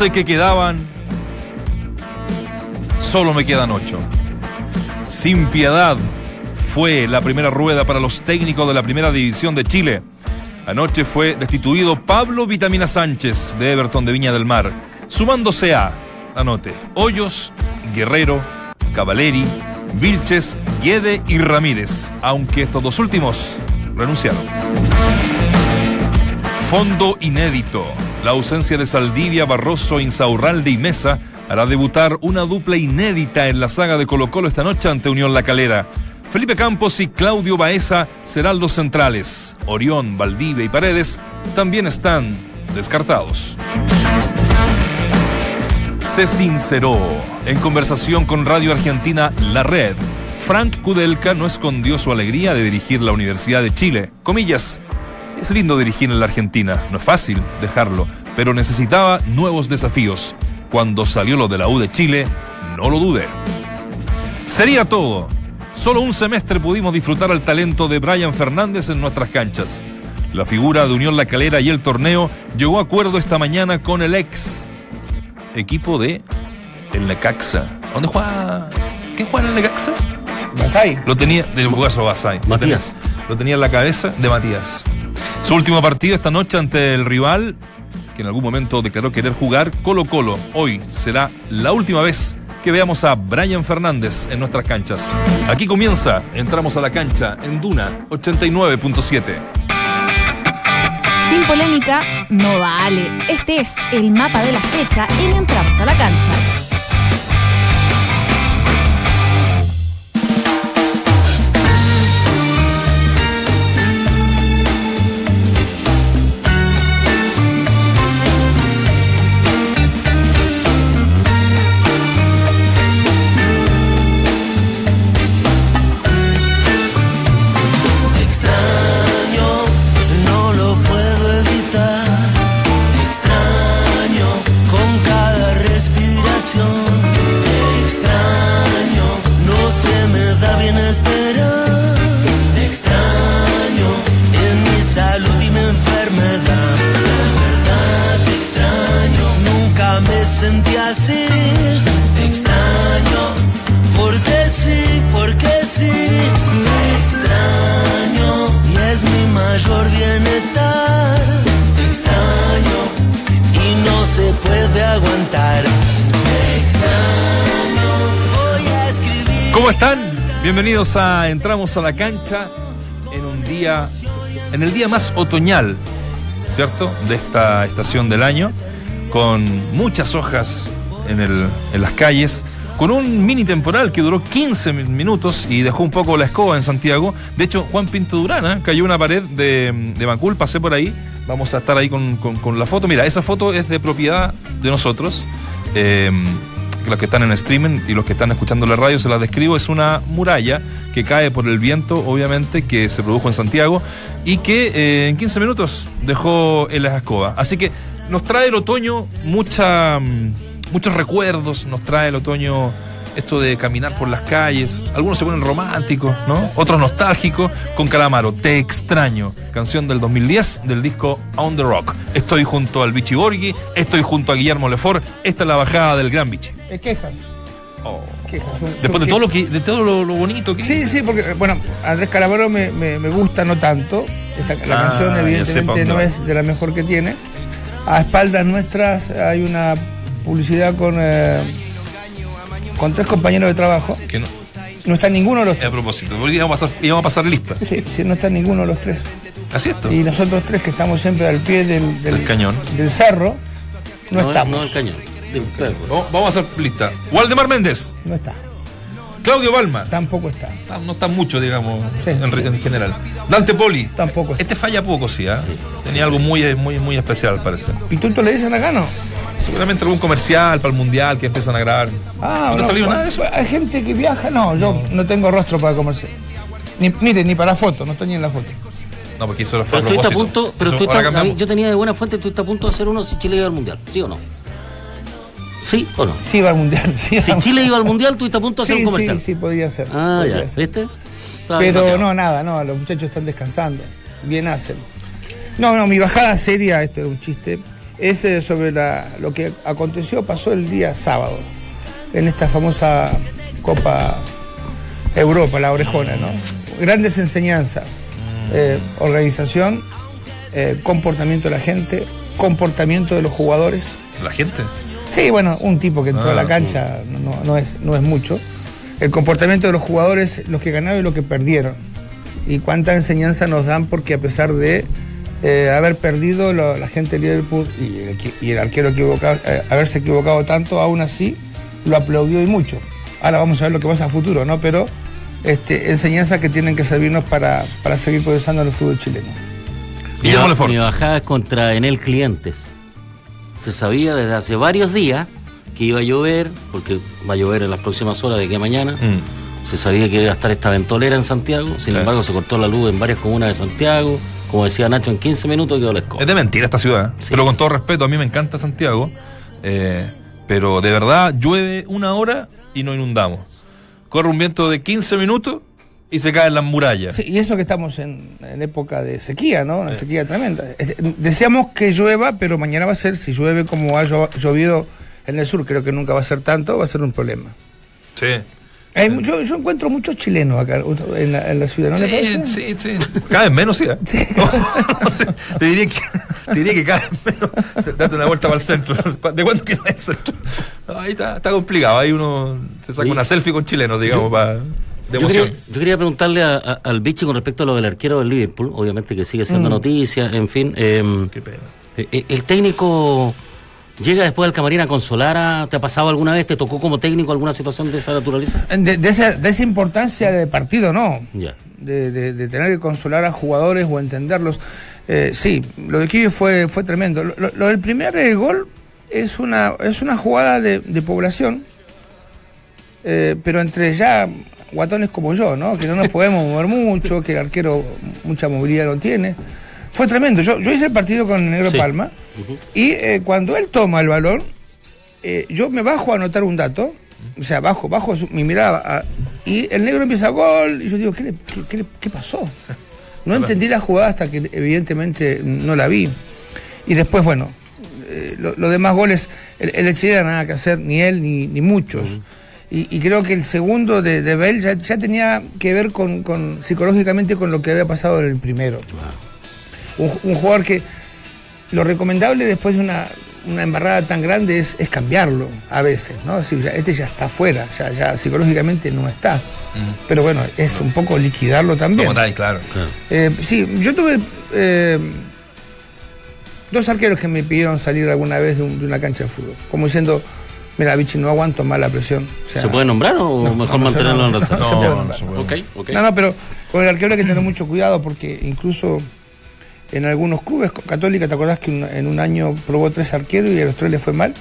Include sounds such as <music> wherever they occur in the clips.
11 que quedaban, solo me quedan 8. Sin piedad fue la primera rueda para los técnicos de la primera división de Chile. Anoche fue destituido Pablo Vitamina Sánchez de Everton de Viña del Mar, sumándose a, anote, Hoyos, Guerrero, Cavaleri, Vilches, Guede y Ramírez, aunque estos dos últimos renunciaron. Fondo inédito. La ausencia de Saldivia, Barroso, Insaurralde y Mesa hará debutar una dupla inédita en la saga de Colo Colo esta noche ante Unión La Calera. Felipe Campos y Claudio Baeza serán los centrales. Orión, Valdivia y Paredes también están descartados. Se sinceró en conversación con Radio Argentina La Red. Frank Kudelka no escondió su alegría de dirigir la Universidad de Chile. Comillas, es lindo dirigir en la Argentina, no es fácil dejarlo, pero necesitaba nuevos desafíos. Cuando salió lo de la U de Chile, no lo dudé. Sería todo. Solo un semestre pudimos disfrutar al talento de Brian Fernández en nuestras canchas. La figura de Unión La Calera y el torneo llegó a acuerdo esta mañana con el ex equipo de el Necaxa. ¿Dónde juega? ¿Quién juega en el Necaxa? Basay. Lo tenía, del caso Basay. Lo tenía, Matías. lo tenía en la cabeza de Matías. Su último partido esta noche ante el rival, que en algún momento declaró querer jugar, Colo Colo. Hoy será la última vez que veamos a Brian Fernández en nuestras canchas. Aquí comienza, entramos a la cancha en Duna 89.7. Sin polémica, no vale. Este es el mapa de la fecha en Entramos a la cancha. A Entramos a la cancha en un día, en el día más otoñal, ¿cierto? De esta estación del año, con muchas hojas en, las calles, con un mini temporal que duró 15 min- minutos y dejó un poco la escoba en Santiago. De hecho, Juan Pinto Durana cayó una pared de, de Macul, pasé por ahí. Vamos a estar ahí con, la foto. Mira, esa foto es de propiedad de nosotros. Eh, los que están en streaming y los que están escuchando la radio se las describo, es una muralla que cae por el viento, obviamente, que se produjo en Santiago y que eh, en 15 minutos dejó en las escobas. Así que nos trae el otoño mucha, mm, muchos recuerdos, nos trae el otoño esto de caminar por las calles, algunos se ponen románticos. Otros nostálgicos, con Calamaro, Te extraño, canción del 2010 del disco On the Rock. Estoy junto al Vichy Borghi, estoy junto a Guillermo Lefort, esta es la bajada del Gran Vichy. Eh, quejas. Oh. quejas. Son- son Después de todo lo que, de todo lo, lo bonito que Sí, sí, porque, bueno, Andrés Calamaro me, me- me gusta no tanto. Esta, la Ah, canción, evidentemente, no es de la mejor que tiene. A espaldas nuestras hay una publicidad con, eh, con tres compañeros de trabajo. que no, No está ninguno de los a tres. propósito, porque íbamos a pasar, íbamos a pasar lista. Sí, sí, no está ninguno de los tres. Así esto. Y nosotros tres que estamos siempre al pie del, Del cañón. del cerro, no, estamos. No, el cañón. Vamos- Vamos a hacer lista. Waldemar Méndez, No está. Claudio Balma. Tampoco está. Está- No está mucho, digamos, Sí, en, sí. en general. Dante Poli. Tampoco está. Este falla poco, sí, ¿ah? Tenía algo muy, muy, muy especial, parece. ¿Pituto le dicen acá no? Seguramente algún comercial para el mundial que empiezan a grabar. Ah, ¿No salió bueno, nada de eso? Hay gente que viaja, no, yo no, tengo rostro para comercial. Ni, mire, ni para foto, no estoy ni en la foto. No, porque eso fue Pero a a punto, pero Eso, tú mí- cambiamos. yo tenía de buena fuente, tú estás a punto de hacer uno si Chile iba al mundial, ¿sí o no? ¿Sí o no? Sí, va al mundial. <laughs> Sí, Si Chile iba al mundial, tú estás a punto de hacer sí, un comercial. Sí, sí, podría ser. Ah, ya, ser. ¿viste? Estaba Pero no, nada, no, los muchachos están descansando. Bien hacen. No, no, mi bajada seria, esto era un chiste, es eh, sobre la- lo que aconteció, pasó el día sábado, en esta famosa Copa Europa, la orejona, ¿no? Grandes enseñanzas, eh, organización, eh, comportamiento de la gente, comportamiento de los jugadores. La gente. Sí, bueno, un tipo que entró Ah, a la cancha no, no- no es, no es mucho. El comportamiento de los jugadores, los que ganaron y los que perdieron. Y cuánta enseñanza nos dan porque a pesar de eh, haber perdido lo- la gente de Liverpool y el, y arquero equivocado, eh, haberse equivocado tanto, aún así lo aplaudió y mucho. Ahora vamos a ver lo que pasa a futuro, ¿no? Pero este, enseñanzas que tienen que servirnos para, para seguir progresando en el fútbol chileno. Mi, Guillermo ba- Lefort. mi bajada es contra Enel Clientes. Se sabía desde hace varios días que iba a llover, porque va a llover en las próximas horas de aquí a mañana. Mm. Se sabía que iba a estar esta ventolera en Santiago. Sin Sí. embargo, se cortó la luz en varias comunas de Santiago. Como decía Nacho, en 15 minutos quedó la escoba. Es de mentira esta ciudad. ¿eh? Sí. Pero con todo respeto, a mí me encanta Santiago. eh, pero de verdad llueve una hora y no inundamos. Corre un viento de 15 minutos y se caen las murallas. Sí, y eso que estamos en, en época de sequía, ¿no? Una sequía tremenda. Es- Deseamos que llueva, pero mañana va a ser, si llueve como ha llo- llovido en el sur, creo que nunca va a ser tanto, va a ser un problema. Sí. Hay yo, yo encuentro muchos chilenos acá en la, en la ciudad, ¿no le Sí, sí, sí. Cada vez menos, sí. ¿eh? No sé, te, diría que, te diría que cada vez menos. Date una vuelta para el centro. ¿De cuándo que no es el centro? No, ahí está, está complicado. Ahí uno se saca Sí. una selfie con chilenos, digamos, para, de Yo quería, yo quería preguntarle a- a- al Vichy con respecto a lo del arquero del Liverpool, obviamente que sigue siendo noticia, en fin. eh, Qué pena. eh, ¿El técnico llega después al camarín a consolar? a- ¿Te ha pasado alguna vez? ¿Te tocó como técnico alguna situación de esa naturaleza? De, de esa, de esa importancia de partido, no. Ya. De, de- de tener que consolar a jugadores o entenderlos. Eh, sí, lo de Kiwi fue, fue tremendo. Lo, lo- lo del primer eh, gol es una, es una jugada de, de población, eh, pero entre ya guatones como yo, ¿no? Que no nos podemos mover mucho, que el arquero mucha movilidad no tiene. Fue tremendo. Yo, yo hice el partido con el Negro Sí. Palma y eh, cuando él toma el balón, eh, yo me bajo a anotar un dato, o sea, bajo, bajo su- mi mirada, a- y el negro empieza gol, y yo digo, ¿qué, le- qué- qué qué pasó? No entendí la jugada hasta que evidentemente no la vi. Y después, bueno, eh, lo- los demás goles, el, el de Chile era nada que hacer, ni él ni, ni muchos. Y, y creo que el segundo de, de Bell ya, ya tenía que ver con, con- psicológicamente con lo que había pasado en el primero. Un, un jugador que lo recomendable después de una, una embarrada tan grande es, es cambiarlo a veces, ¿no? Ya- este ya está fuera, ya, ya psicológicamente no está. Pero bueno, es un poco liquidarlo también. Como tal, claro. Eh, sí, yo tuve eh, dos arqueros que me pidieron salir alguna vez de, un- de una cancha de fútbol. Como diciendo, mira, Vichy, no aguanto más la presión. O sea, ¿Se puede nombrar o no, mejor no, mantenerlo en reserva? no se puede No, se puede. Ok, ok. No, no, pero con el arquero hay que tener mucho cuidado porque incluso en algunos clubes, Católica, ¿te acordás que en un año probó tres arqueros y a los tres le fue mal?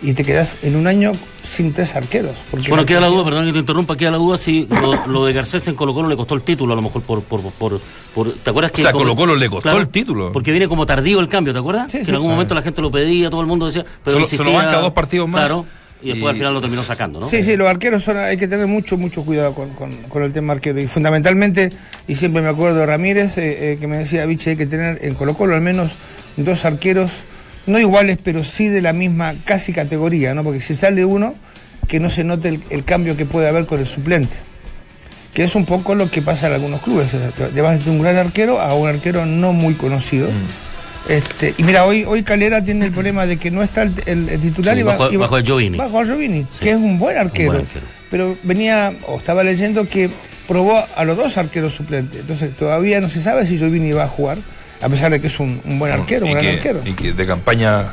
Y te quedás en un año sin tres arqueros. porque Bueno, queda la duda, perdón que te interrumpa, queda la duda si lo, lo de Garcés en Colo Colo le costó el título, a lo mejor por... por, por, por- ¿Te acuerdas que... O sea, como- Colo-Colo le costó el título. Porque viene como tardío el cambio, ¿te acuerdas? Sí, que sí, en algún sí. momento la gente lo pedía, todo el mundo decía... Pero Se lo- se lo insistía, banca dos partidos más Claro, y después y- al final lo terminó sacando, ¿no? Sí, sí, los arqueros son, hay que tener mucho, mucho cuidado con, con- con el tema arquero. Y fundamentalmente, y siempre me acuerdo de Ramírez, eh, eh, que me decía, Vichy, hay que tener en Colo Colo al menos dos arqueros, no iguales, pero sí de la misma casi categoría, ¿no? Porque si sale uno, que no se note el, el cambio que puede haber con el suplente. Que es un poco lo que pasa en algunos clubes. o sea, te- vas de un gran arquero a un arquero no muy conocido. Este, y mira, hoy, hoy Calera tiene el problema de que no está el, el- el titular Sí, y va, bajo- y va- bajo a Giovini. Bajo a Giovini, que es un buen arquero. buen arquero. Pero venía, o estaba leyendo que probó a los dos arqueros suplentes. Entonces todavía no se sabe si Giovini va a jugar, a pesar de que es un, un buen arquero, un y gran que, arquero. Y que de campaña. eh,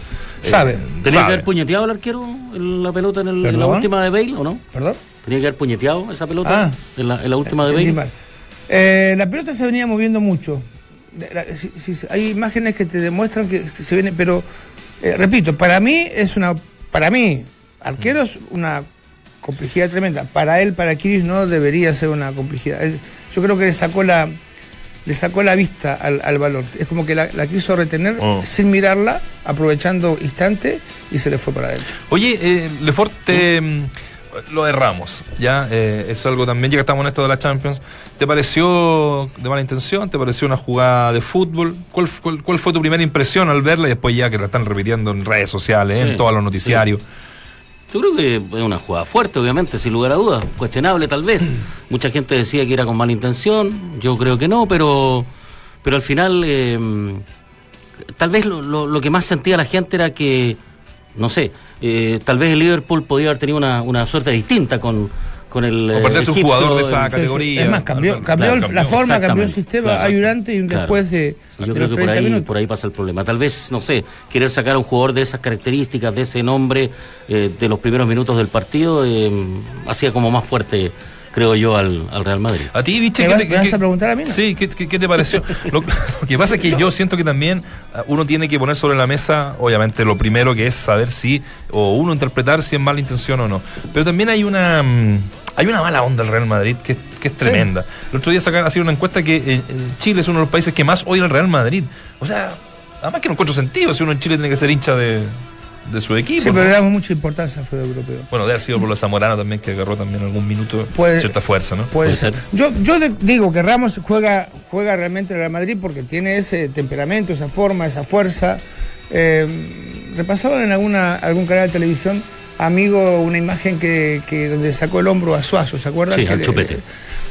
Sabe. ¿Tenía que haber puñeteado el arquero en la pelota en, el- en la última de Bale o no? ¿Perdón? ¿Tenía que haber puñeteado esa pelota Ah. en, la, en la última de Bale? mal. Eh, la pelota se venía moviendo mucho. La- la- si- si- hay imágenes que te demuestran que, que se viene, pero eh, repito, para mí es una, para mí, arquero es una complejidad tremenda. Para él, para Kiris no debería ser una complejidad. Él- yo creo que le sacó la, le sacó la vista al, al balón. Es como que la, la quiso retener Oh. sin mirarla, aprovechando instante y se le fue para adentro. Oye, eh, Lefort, te, mm, lo erramos, ¿ya? Eh, es algo también, ya que estamos en esto de la Champions. ¿Te pareció de mala intención? ¿Te pareció una jugada de fútbol? ¿Cuál, cuál, cuál fue tu primera impresión al verla y después ya que la están repitiendo en redes sociales, en todos los noticiarios? Yo creo que es una jugada fuerte, obviamente, sin lugar a dudas. Cuestionable, tal vez. <clears throat> Mucha gente decía que era con mala intención. Yo creo que no, pero, pero al final, eh, tal vez lo, lo- lo que más sentía la gente era que, no sé, eh, tal vez el Liverpool podía haber tenido una, una suerte distinta con, con el. O eh, perderse un jugador de esa el- Sí, sí. categoría. Es más, cambió, cambió la forma, cambió el sistema. Claro. Hay un antes y un Claro. después de, Sí, yo de creo los que por 30 ahí, minutos. por ahí pasa el problema. Tal vez, no sé, querer sacar a un jugador de esas características, de ese nombre, eh, de los primeros minutos del partido, eh, hacía como más fuerte, creo yo, al, al Real Madrid. A ti, Vichy, ¿Me ¿qué vas- te- me vas a preguntar a mí, no? Sí, ¿qué, qué- qué te pareció? <laughs> Lo, lo que pasa es que yo siento que también ah, uno tiene que poner sobre la mesa, obviamente, lo primero que es saber si, o uno interpretar si es mala intención o no. Pero también hay una mm, hay una mala onda del Real Madrid que, que es tremenda. El otro día sacaron hacían una encuesta que eh, Chile es uno de los países que más odia al Real Madrid. O sea, además que no encuentro sentido si uno en Chile tiene que ser hincha de, de su equipo. Sí, ¿no? pero le damos mucha importancia al fútbol europeo. Bueno, debe haber sido por los Zamorano también que agarró también algún minuto Puede- cierta fuerza, ¿no? Puede, Puede ser. ser. Yo, yo de- digo que Ramos juega, juega realmente el Real Madrid porque tiene ese temperamento, esa forma, esa fuerza. Eh, repasaban en alguna, algún canal de televisión, amigo, una imagen que, que donde sacó el hombro a Suazo, ¿se acuerdan? Sí, Que al le- chupete.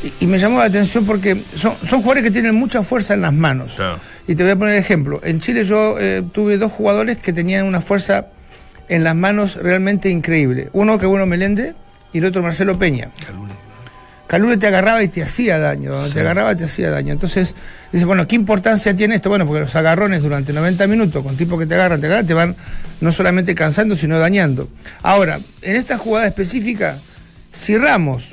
y, y me llamó la atención porque son, son jugadores que tienen mucha fuerza en las manos. Claro. Y te voy a poner ejemplo. En Chile yo eh, tuve dos jugadores que tenían una fuerza en las manos realmente increíble. Uno que uno Meléndez y el otro Marcelo Peña. Calule te agarraba y te hacía daño, donde te agarraba te hacía daño. Entonces, dice, bueno, ¿qué importancia tiene esto? Bueno, porque los agarrones durante 90 minutos, con tipos que te agarran, te agarran, te van no solamente cansando, sino dañando. Ahora, en esta jugada específica, si Ramos,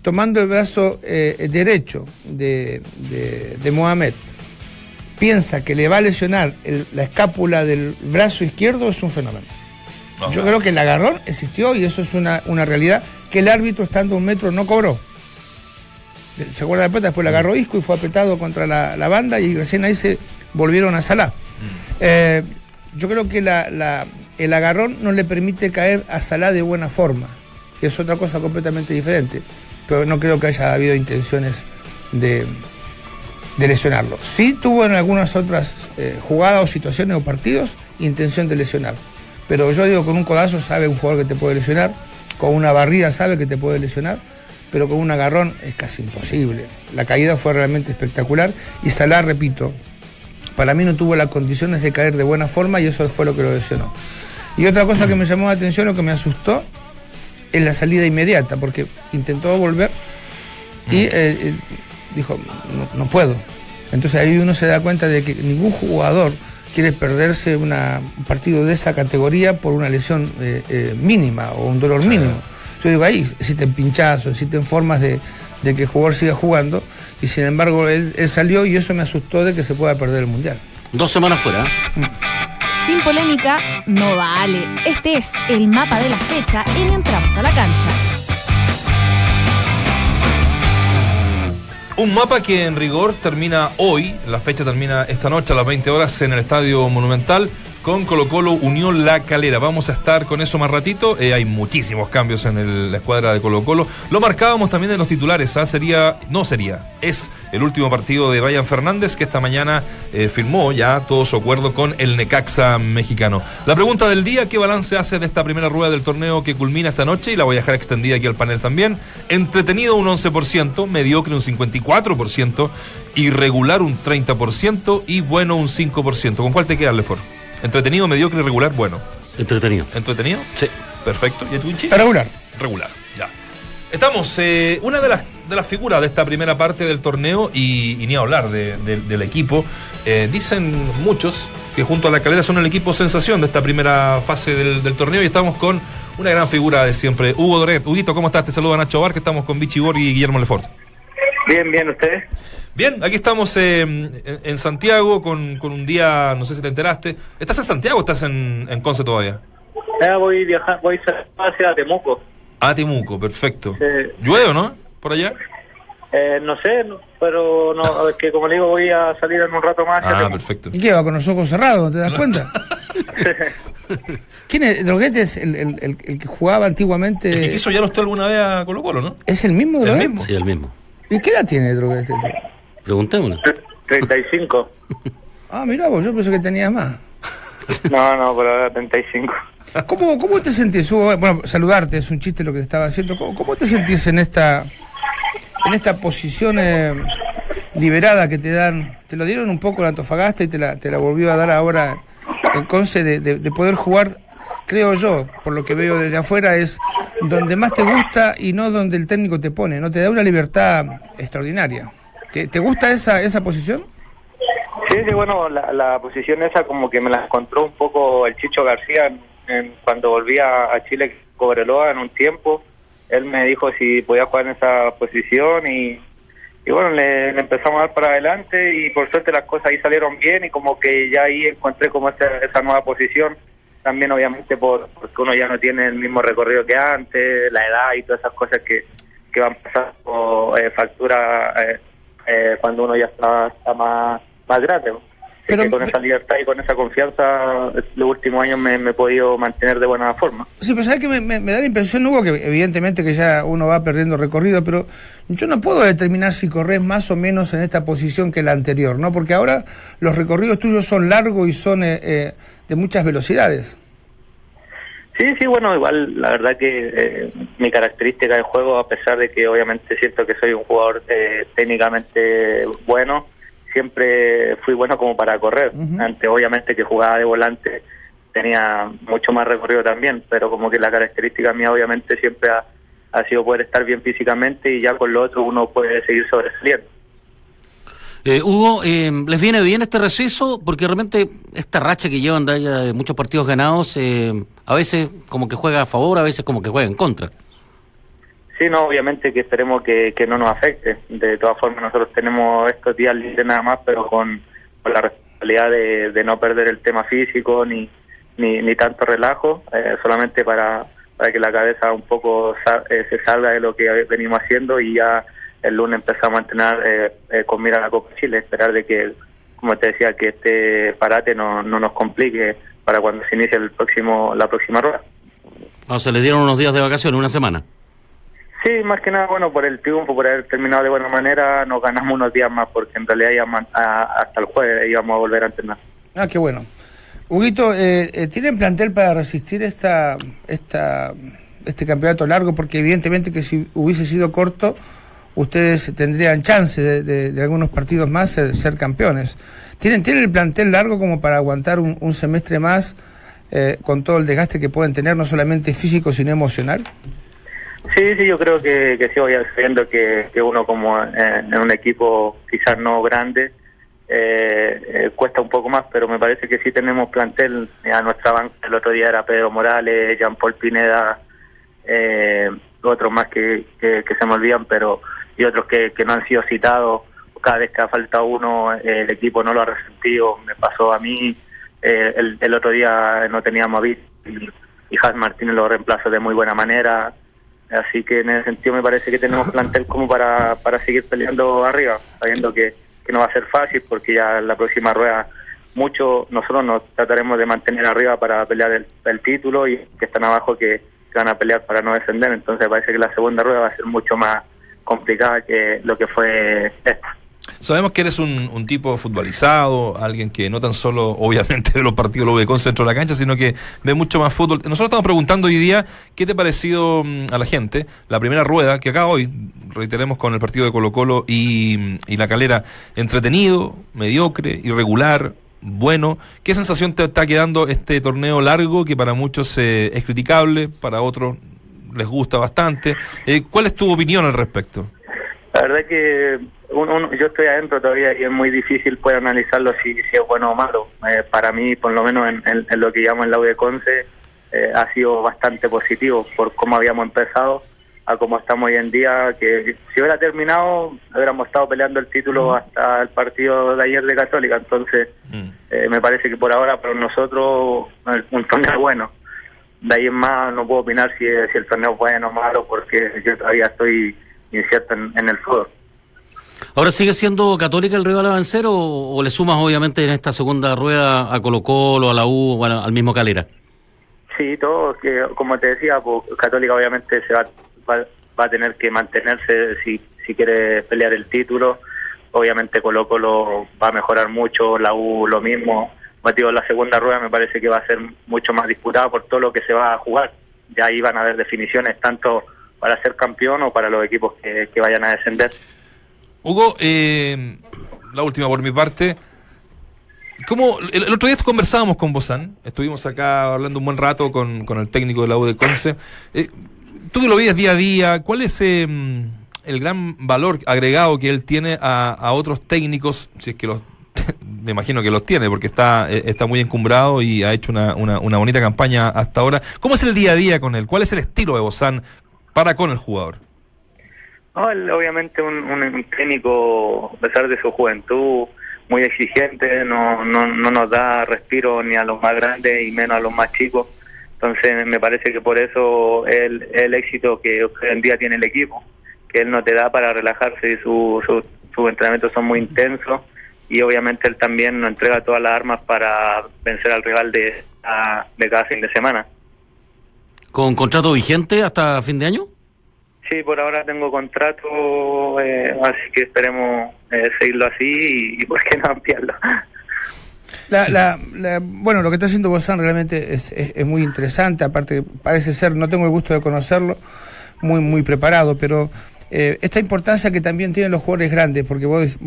tomando el brazo eh, derecho de, de- de Mohamed, piensa que le va a lesionar el- la escápula del brazo izquierdo, es un fenómeno. No. Yo creo que el agarrón existió y eso es una, una realidad que el árbitro estando a un metro no cobró. ¿Se acuerda de Después le agarró Isco y fue apretado contra la, la banda y recién ahí se volvieron a Salah. Eh, yo creo que la- la- el agarrón no le permite caer a Salah de buena forma, que es otra cosa completamente diferente. Pero no creo que haya habido intenciones de, de lesionarlo. Sí tuvo en algunas otras eh, jugadas o situaciones o partidos intención de lesionar. Pero yo digo, con un codazo sabe un jugador que te puede lesionar, con una barrida sabe que te puede lesionar, pero con un agarrón es casi imposible. La caída fue realmente espectacular y Salah, repito, para mí no tuvo las condiciones de caer de buena forma y eso fue lo que lo lesionó. Y otra cosa que me llamó la atención o que me asustó es la salida inmediata, porque intentó volver y eh, eh, dijo, no, no puedo. Entonces ahí uno se da cuenta de que ningún jugador quiere perderse una- un partido de esa categoría por una lesión eh, eh, mínima o un dolor mínimo. Yo digo, ahí existen pinchazos, existen formas de, de que el jugador siga jugando y sin embargo él, él salió y eso me asustó de que se pueda perder el Mundial. Dos semanas fuera. ¿eh? Sin polémica, no vale. Este es el mapa de la fecha en Entramos a la cancha. Un mapa que en rigor termina hoy, la fecha termina esta noche a las 20 horas en el Estadio Monumental con Colo Colo Unión La Calera. Vamos a estar con eso más ratito. Eh, hay muchísimos cambios en la escuadra de Colo Colo. Lo marcábamos también en los titulares. ¿ah? Sería, no sería, es el último partido de Ryan Fernández que esta mañana eh, firmó ya todo su acuerdo con el Necaxa mexicano. La pregunta del día, ¿qué balance hace de esta primera rueda del torneo que culmina esta noche? Y la voy a dejar extendida aquí al panel también. Entretenido un 11%, mediocre un 54%, irregular un 30% y bueno un 5%. ¿Con cuál te quedas, Lefort? Entretenido, mediocre, irregular, bueno. Entretenido. ¿Entretenido? Sí. Perfecto. ¿Y tú, Inchi? Regular. Regular, ya. Estamos, eh, una de las, de las figuras de esta primera parte del torneo, y, y ni hablar de- de- del equipo, eh, dicen muchos que junto a la calera son el equipo sensación de esta primera fase del, del torneo, y estamos con una gran figura de siempre, Hugo Doret. Huguito, ¿cómo estás? Te saluda Nacho Bar, que estamos con Vichy Bor y Guillermo Lefort. Bien, bien, ¿ustedes? Bien, aquí estamos eh, en, en Santiago con, con un día, no sé si te enteraste. ¿Estás en Santiago o estás en, en Conce todavía? Ya voy viajar, voy hacia Temuco. Ah, Temuco, perfecto. Sí. ¿Llueve o no? ¿Por allá? Eh, no sé, no- pero no, es que como le digo, voy a salir en un rato más Ah, Temuco. perfecto. ¿Y qué va con los ojos cerrados? ¿No te das cuenta? <laughs> ¿Quién es? ¿Droguete es el, el- el- el que jugaba antiguamente? El que quiso ya usted alguna vez a Colo Colo, ¿no? ¿Es el mismo El Droguete? mismo. Sí, el mismo. ¿Y qué edad tiene Droguete? Preguntémosle. 35. <laughs> Ah, mira vos, yo pensé que tenías más. No, no, por ahora 35. ¿Cómo, ¿Cómo te sentís? Bueno, saludarte, es un chiste lo que te estaba haciendo. ¿Cómo, cómo te sentís en esta en esta posición eh, liberada que te dan? Te lo dieron un poco en Antofagasta y te la, te la volvió a dar ahora en Conce de, de- de poder jugar, creo yo, por lo que veo desde afuera, es donde más te gusta y no donde el técnico te pone, ¿no? Te da una libertad extraordinaria. ¿Te, gusta esa, esa posición? Sí, bueno, la, la posición esa como que me la encontró un poco el Chicho García en- cuando volví a, a Chile, Cobreloa, en un tiempo. Él me dijo si podía jugar en esa posición y, y bueno, le, le empezamos a dar para adelante y por suerte las cosas ahí salieron bien y como que ya ahí encontré como esa, esa nueva posición. También obviamente por, porque uno ya no tiene el mismo recorrido que antes, la edad y todas esas cosas que, que van pasando eh, factura eh, eh, cuando uno ya está, está más, más grande. Pero- que con esa libertad y con esa confianza los últimos años me, me he podido mantener de buena forma. Sí, pero sabes que me, me- me da la impresión, Hugo, que evidentemente que ya uno va perdiendo recorrido, pero yo no puedo determinar si corres más o menos en esta posición que la anterior, ¿no? Porque ahora los recorridos tuyos son largos y son eh, eh, de muchas velocidades. Sí, sí, bueno, igual la verdad que eh, mi característica de juego, a pesar de que obviamente siento que soy un jugador eh, técnicamente bueno, siempre fui bueno como para correr. Ujú. Antes obviamente que jugaba de volante tenía mucho más recorrido también, pero como que la característica mía obviamente siempre ha, ha sido poder estar bien físicamente y ya con lo otro uno puede seguir sobresaliendo. Eh, Hugo, eh, ¿les viene bien este receso? Porque realmente esta racha que llevan de muchos partidos ganados, eh, a veces como que juega a favor, a veces como que juega en contra. Sí, no, obviamente que esperemos que, que no nos afecte. De todas formas, nosotros tenemos estos días libres nada más, pero con, con la responsabilidad de, de no perder el tema físico ni, ni, ni tanto relajo, eh, solamente para, para que la cabeza un poco sa- eh, se salga de lo que venimos haciendo y ya el lunes empezamos a entrenar eh, eh, con mira a la Copa Chile, esperar de que, como te decía, que este parate no, no nos complique para cuando se inicie el próximo la próxima rueda. O sea, les dieron unos días de vacaciones, una semana. Sí, más que nada, bueno, por el triunfo, por haber terminado de buena manera, nos ganamos unos días más, porque en realidad hasta el jueves íbamos a volver a entrenar. Ah, qué bueno. Huguito, eh, eh, ¿tienen plantel para resistir esta, esta, este campeonato largo? Porque evidentemente que si hubiese sido corto, ustedes tendrían chance de, de- de algunos partidos más ser, ser campeones. ¿Tienen, ¿Tienen el plantel largo como para aguantar un, un semestre más eh, con todo el desgaste que pueden tener, no solamente físico, sino emocional? Sí, sí, yo creo que, que sí voy sabiendo que, que uno como eh, en un equipo quizás no grande eh, eh, cuesta un poco más, pero me parece que sí tenemos plantel. A nuestra banca el otro día era Pedro Morales, Jean Paul Pineda, eh, otros más que, que, que se me olvidan, pero y otros que, que no han sido citados. Cada vez que ha faltado uno, eh, el equipo no lo ha resentido. Me pasó a mí, eh, el, el otro día no teníamos a Vic y, y Martínez lo reemplazó de muy buena manera. Así que en ese sentido me parece que tenemos plantel como para, para seguir peleando arriba, sabiendo que, que no va a ser fácil porque ya la próxima rueda mucho nosotros nos trataremos de mantener arriba para pelear el, título y que están abajo que, que van a pelear para no descender. Entonces parece que la segunda rueda va a ser mucho más complicada que lo que fue esta. Sabemos que eres un, un tipo futbolizado, alguien que no tan solo, <laughs> obviamente, ve los partidos lo ve con centro de la cancha, sino que ve mucho más fútbol. Nosotros estamos preguntando hoy día qué te ha parecido mm, a la gente la primera rueda, que acá hoy, reiteremos con el partido de Colo Colo y, y la calera, entretenido, mediocre, irregular, bueno. ¿Qué sensación te está quedando este torneo largo que para muchos eh, es criticable, para otros les gusta bastante? Eh, ¿Cuál es tu opinión al respecto? La verdad que uno- uno- yo estoy adentro todavía y es muy difícil poder analizarlo si, si es bueno o malo. Eh, para mí, por lo menos en, en- en lo que llamo el lado de Conce, eh, ha sido bastante positivo por cómo habíamos empezado a cómo estamos hoy en día, que si hubiera terminado, hubiéramos estado peleando el título hasta el partido de ayer de Católica. Entonces, Mm. eh, me parece que por ahora para nosotros es un torneo bueno. De ahí en más no puedo opinar si, si el torneo es bueno o malo porque yo todavía estoy incierto en, en el fútbol. ¿Ahora sigue siendo Católica el rival a vencer o, o le sumas obviamente en esta segunda rueda a Colo Colo, a la U o a- al mismo Calera? Sí, todo, que como te decía, pues, Católica obviamente se va, va, va a tener que mantenerse si, si quiere pelear el título. Obviamente Colo Colo va a mejorar mucho, la U lo mismo. Matido, la segunda rueda me parece que va a ser mucho más disputada por todo lo que se va a jugar. Ya ahí van a haber definiciones tanto para ser campeón o para los equipos que, que vayan a descender. Hugo, eh, la última por mi parte. ¿Cómo, el, otro día conversábamos con Bozán, estuvimos acá hablando un buen rato con, con el técnico de la U de Conce. Eh, tú que lo veías día a día, ¿cuál es eh, el gran valor agregado que él tiene a, a otros técnicos, si es que los <laughs> me imagino que los tiene porque está, eh, está muy encumbrado y ha hecho una, una, una bonita campaña hasta ahora. ¿Cómo es el día a día con él? ¿Cuál es el estilo de Bozán para con el jugador? Él, obviamente un, un, técnico, a pesar de su juventud, muy exigente, no, no, no nos da respiro ni a los más grandes y menos a los más chicos. Entonces me parece que por eso el, el éxito que hoy en día tiene el equipo, que él no te da para relajarse y sus su, sus entrenamientos son muy intensos y obviamente él también nos entrega todas las armas para vencer al rival de, de cada fin de semana. ¿Con contrato vigente hasta fin de año? Sí, por ahora tengo contrato, eh, así que esperemos eh, seguirlo así y, y por qué no ampliarlo. La, la, la, bueno, lo que está haciendo Bozán realmente es, es, es, muy interesante, aparte parece ser, no tengo el gusto de conocerlo, muy, muy preparado, pero eh, esta importancia que también tienen los jugadores grandes, porque vos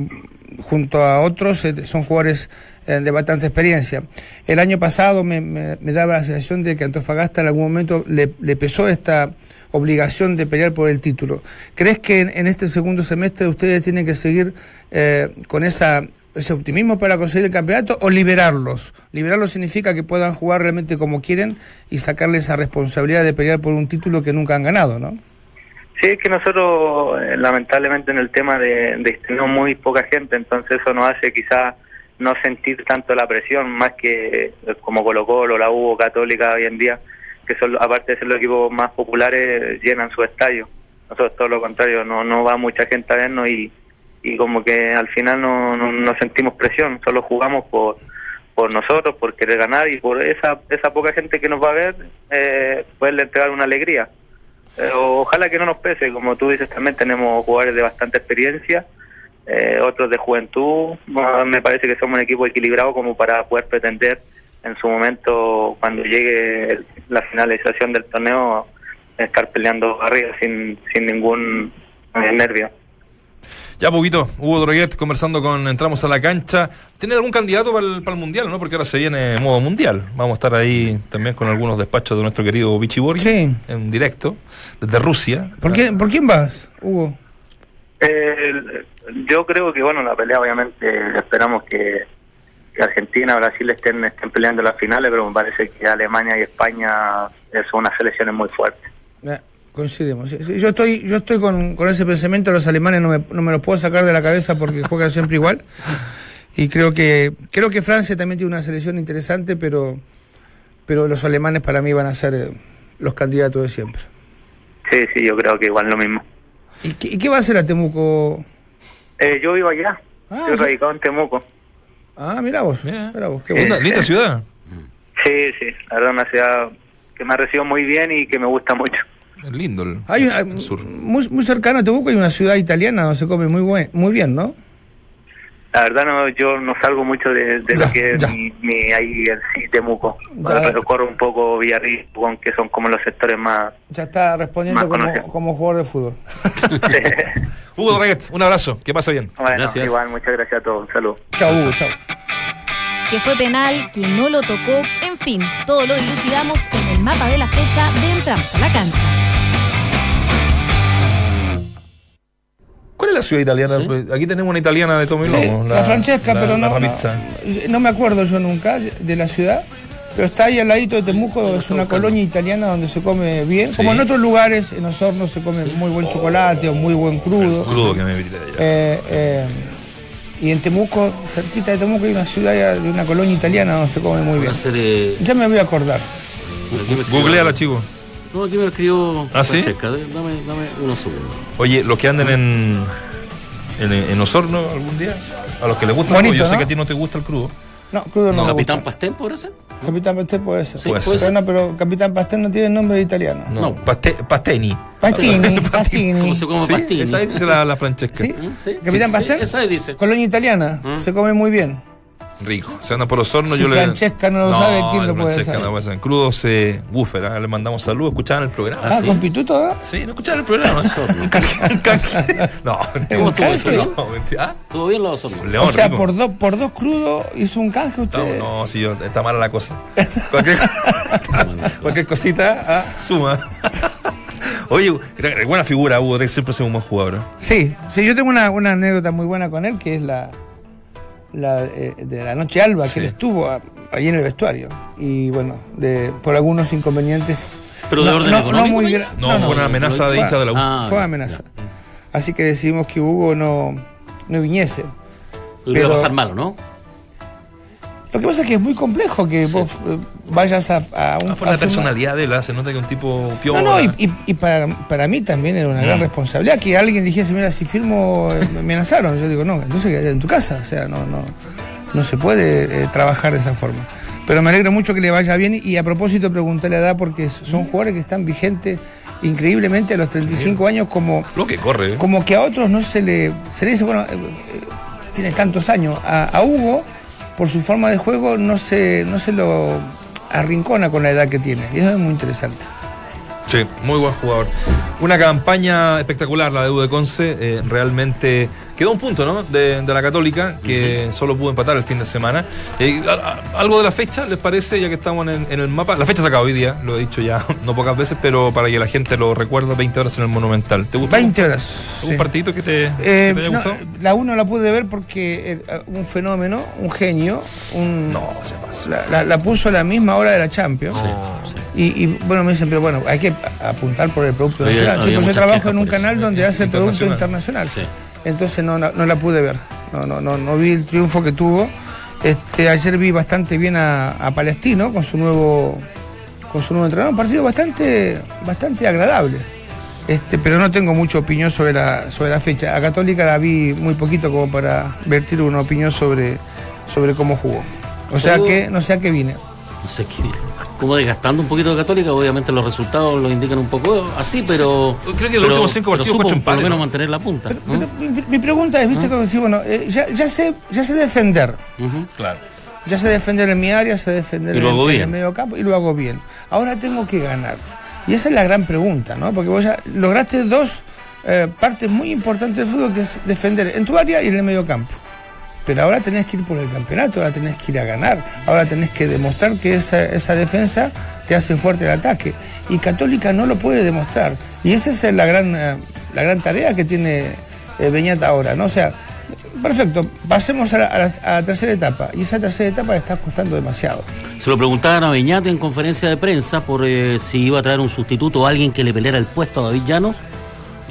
junto a otros eh, son jugadores de bastante experiencia. El año pasado me, me, daba la sensación de que Antofagasta en algún momento le, le pesó esta obligación de pelear por el título. ¿Crees que en, en este segundo semestre ustedes tienen que seguir eh, con esa, ese optimismo para conseguir el campeonato o liberarlos? Liberarlos significa que puedan jugar realmente como quieren y sacarle esa responsabilidad de pelear por un título que nunca han ganado, ¿no? Sí, es que nosotros eh, lamentablemente en el tema de, de tenemos muy poca gente, entonces eso nos hace quizás no sentir tanto la presión, más que eh, como Colo Colo, la U Católica hoy en día, que son aparte de ser los equipos más populares, llenan su estadio. Nosotros todo lo contrario, no, no va mucha gente a vernos y, y como que al final no, no, no sentimos presión, solo jugamos por por nosotros, por querer ganar y por esa esa poca gente que nos va a ver, eh, poderle entregar una alegría. Eh, ojalá que no nos pese, como tú dices, también tenemos jugadores de bastante experiencia, eh, otros de juventud. Bueno, me parece que somos un equipo equilibrado como para poder pretender en su momento, cuando llegue el, la finalización del torneo, estar peleando arriba sin, sin ningún eh, nervio. Ya poquito, Hugo Droguet conversando con Entramos a la cancha. ¿Tiene algún candidato para el, para el Mundial, no? Porque ahora se viene modo Mundial. Vamos a estar ahí también con algunos despachos de nuestro querido Vichy Borghi sí. en directo, desde Rusia. ¿Por, qué, ¿Por quién vas, Hugo? Eh, yo creo que, bueno, la pelea obviamente esperamos que, que Argentina, Brasil estén, estén peleando las finales, pero me parece que Alemania y España son unas selecciones muy fuertes. Eh. Coincidimos. Yo estoy, yo estoy con, con ese pensamiento, los alemanes no me, no me los puedo sacar de la cabeza porque <laughs> juegan siempre igual. Y creo que, creo que Francia también tiene una selección interesante, pero, pero los alemanes para mí van a ser eh, los candidatos de siempre. Sí, sí, yo creo que igual lo mismo. ¿Y qué, y qué va a hacer a Temuco? Eh, yo vivo allá, ah, yo radicado en Temuco. Ah, mira vos, Mira. vos, qué Linda, bueno. linda ciudad. Sí, sí, la verdad una ciudad que me ha recibido muy bien y que me gusta mucho. Es lindo el, Hay una, el sur. muy, muy cercano a Temuco hay una ciudad italiana donde se come muy, buen, muy bien, ¿no? La verdad no, yo no salgo mucho de, de Ya, lo que ya. es mi, mi ahí en sí Temuco. Ya. Pero corro un poco Villarrica, que son como los sectores más... Ya está respondiendo como, como jugador de fútbol. <laughs> Hugo Droguet, un abrazo, que pase bien. bueno, Gracias. igual, muchas gracias a todos. Un saludo. Chau, Hugo, chau. que fue penal, que no lo tocó, en fin, todo lo dilucidamos en el mapa de la fecha de Entramos a la cancha. Es la ciudad italiana? Sí. Pues Aquí tenemos una italiana de Tommy Sí, Lomo, la, Francesca, la- pero la no, no, me acuerdo yo nunca de, la ciudad. Pero está ahí al ladito de Temuco, es una colonia italiana donde se come bien. Sí. Como en otros lugares, en Osorno se come muy buen chocolate o muy buen crudo. Crudo que me allá. Eh, eh, y en Temuco, cerquita de Temuco hay una ciudad de una colonia italiana donde se come muy bien. eh, Ya me voy a acordar. escribió- Googleala, chico. No, aquí me lo escribió ¿Ah, sí? Francesca. Dame, dame unos segundos. Oye, los que anden en, en, en Osorno algún día, a los que les gusta el Bonito, crudo, yo sé que a ti no te gusta el crudo, No, crudo no. me ¿Capitán gusta. Pastén podrá ser? Capitán Pastel puede ser. Sí, puede Pero ser. no, pero Capitán Pastel no tiene nombre de italiano. No, No. Paste- Pasteni. Pastini, <laughs> ¿Cómo Pastini. se come Sí, pastini? esa dice la, la Francesca. ¿Sí? ¿Sí? Capitán Sí, Pastel. Esa dice. Colonia italiana. ¿Mm? Se come muy bien. Rico. Se anda por los hornos. Si yo le... Francesca no lo sabe, ¿quién lo puede Francesca saber? no lo puede saber. Crudos eh, Buffer. ah, Le mandamos saludos. ¿Escuchaban el programa? Ah, sí? con pituto, ¿eh? Sí, no escuchaban el programa. <laughs> No. ¿Cómo estuvo eso, no? No, mentira. Ah, ¿Estuvo bien la Osorno? León, o sea, rico. por dos, por dos crudos hizo un canje No, usted. no, sí, yo- está mala la cosa. Cualquier, <laughs> cualquier cosita, ah, suma. Oye, buena figura, Hugo, siempre ha sido un buen jugador. ¿eh? Sí, sí, yo tengo una, una anécdota muy buena con él, que es la, la eh, de la noche alba, Sí. que él estuvo a- ahí en el vestuario. Y bueno, de, por algunos inconvenientes. ¿Pero de no, orden no- económico? no muy ¿no? No, fue una amenaza de hincha de la U. Ah, Fue ya, amenaza. Así que decidimos que Hugo no, no viniese. Le iba a pasar malo, ¿no? Lo que pasa es que es muy complejo que vos eh, vayas a, a un... Ah, a la personalidad de él, ¿ah? se nota que un tipo piola. No, no, y, y- y para, para mí también era una gran Mm. responsabilidad que alguien dijese, mira, si firmo, eh, me amenazaron. Yo digo, no, entonces quédate en tu casa, o sea, no, no, no se puede eh, trabajar de esa forma. Pero me alegra mucho que le vaya bien y a propósito pregunté la edad porque son jugadores que están vigentes increíblemente a los 35 años como, Lo que corre, ¿eh? como que a otros no se le, se le dice, bueno, eh, eh, tiene tantos años. A, a Hugo, por su forma de juego, no se, no se lo arrincona con la edad que tiene. Y eso es muy interesante. Sí, muy buen jugador. Una campaña espectacular la de U de Conce. eh, realmente quedó un punto, ¿no? De, de la Católica, que solo pudo empatar el fin de semana. Eh, a- a- algo de la fecha, ¿les parece? Ya que estamos en, en el mapa. La fecha se acaba hoy día, lo he dicho ya <laughs> no pocas veces, pero para que la gente lo recuerde, 20 horas en el Monumental. ¿Te gustó? 20 horas. ¿Un sí. partidito que te, que Eh, te haya no, gustado? la 1 la pude ver porque era un fenómeno, un genio, un, No, se pasa. la, la- la puso a la misma hora de la Champions. Y, y, bueno, me dicen, pero bueno, hay que apuntar por el producto nacional. Sí, pues yo trabajo en un canal donde hace producto Internacional. internacional. Sí. Entonces no, no, no la pude ver. No, no, no, no vi el triunfo que tuvo. Este, ayer vi bastante bien a, a Palestino con su nuevo con su nuevo entrenador. Un partido bastante, bastante agradable. Este, pero no tengo mucha opinión sobre la, sobre la fecha. A Católica la vi muy poquito como para vertir una opinión sobre, sobre cómo jugó. O sea que no sé a qué vine. No sé qué. Como desgastando un poquito de Católica, obviamente los resultados lo indican un poco así, pero. Creo que los pero- últimos cinco partidos, supo cuatro por lo menos ¿no? mantener la punta. ¿no? Pero mi, mi pregunta es, viste, como decir, bueno, eh, ya, ya sé, ya sé defender. Claro. Ya sé defender en mi área, sé defender en, el medio campo y lo hago bien. Ahora tengo que ganar. Y esa es la gran pregunta, ¿no? Porque vos ya lograste dos eh, partes muy importantes del fútbol, que es defender en tu área y en el medio campo. Pero ahora tenés que ir por el campeonato, ahora tenés que ir a ganar, ahora tenés que demostrar que esa, esa defensa te hace fuerte el ataque. Y Católica no lo puede demostrar. Y esa es la gran, eh, la gran tarea que tiene eh, Beñat ahora, ¿no? O sea, perfecto, pasemos a la, tercera etapa. Y esa tercera etapa está costando demasiado. Se lo preguntaban a Beñate en conferencia de prensa por eh, si iba a traer un sustituto o alguien que le peleara el puesto a David Llano.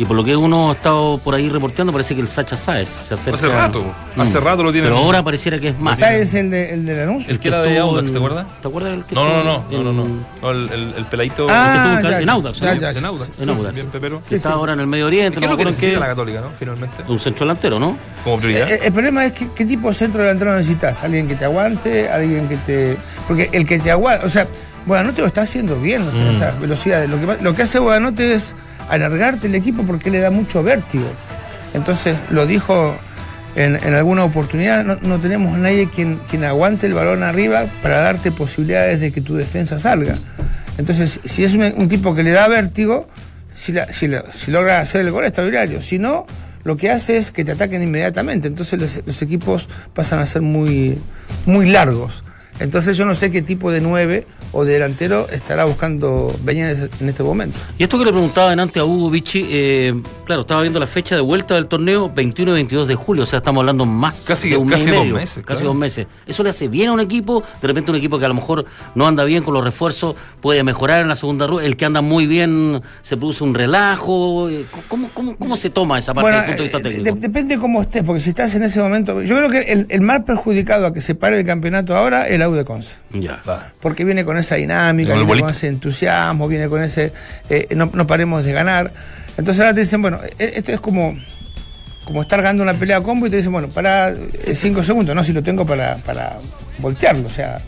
Y por lo que uno ha estado por ahí reporteando, parece que el Sacha Sáez se acerca. Hace rato, hace rato lo tiene. Pero ahora pareciera que es más. ¿Sabes el, de, el del anuncio? El que era de Audax, en- ¿te acuerdas? ¿Te acuerdas del que No, no, no, no, no, no, en- no. el, el, el peladito Ah, que ya, en Audax, ya, ¿no? ya, en Audax, En sí, Audax. bien que está ahora en el Medio Oriente, ¿Qué es no lo que necesita la qué. Católica, no? Finalmente. Un centro delantero, ¿no? Como prioridad. Eh, El, el problema es que, qué tipo de centro delantero necesitas. Alguien que te aguante, alguien que te. Porque el que te aguante. O sea, Buenanote lo está haciendo bien, o sea, Mm. esas velocidades. Lo que, lo que hace Buenanote es alargarte el equipo porque le da mucho vértigo. Entonces, lo dijo en, en alguna oportunidad, no, tenemos nadie quien, quien aguante el balón arriba para darte posibilidades de que tu defensa salga. Entonces, si es un, tipo que le da vértigo, si, logra hacer el gol, es extraordinario. Si no, lo que hace es que te ataquen inmediatamente. Entonces los, los equipos pasan a ser muy, muy largos. Entonces yo no sé qué tipo de nueve o de delantero estará buscando Beñez en este momento. Y esto que le preguntaba antes a Hugo Vichy, eh, claro, estaba viendo la fecha de vuelta del torneo 21 y 22 de julio, o sea, estamos hablando más Casi- de un mes casi y dos medio, meses, Casi claro. dos meses. Eso le hace bien a un equipo, de repente un equipo que a lo mejor no anda bien con los refuerzos, puede mejorar en la segunda rueda, el que anda muy bien se produce un relajo. eh, ¿Cómo, cómo, cómo se toma esa parte Bueno, desde el punto de vista eh, técnico? de- depende cómo estés, porque si estás en ese momento. Yo creo que el, el más perjudicado a que se pare el campeonato ahora es el De Conce. ya. Porque viene con esa dinámica, viene con ese entusiasmo, viene con ese. eh, no, no paremos de ganar. Entonces ahora te dicen, bueno, eh, esto es como. como estar ganando una pelea a combo y te dicen, bueno, para 5 segundos, no, si lo tengo para, para voltearlo, o sea.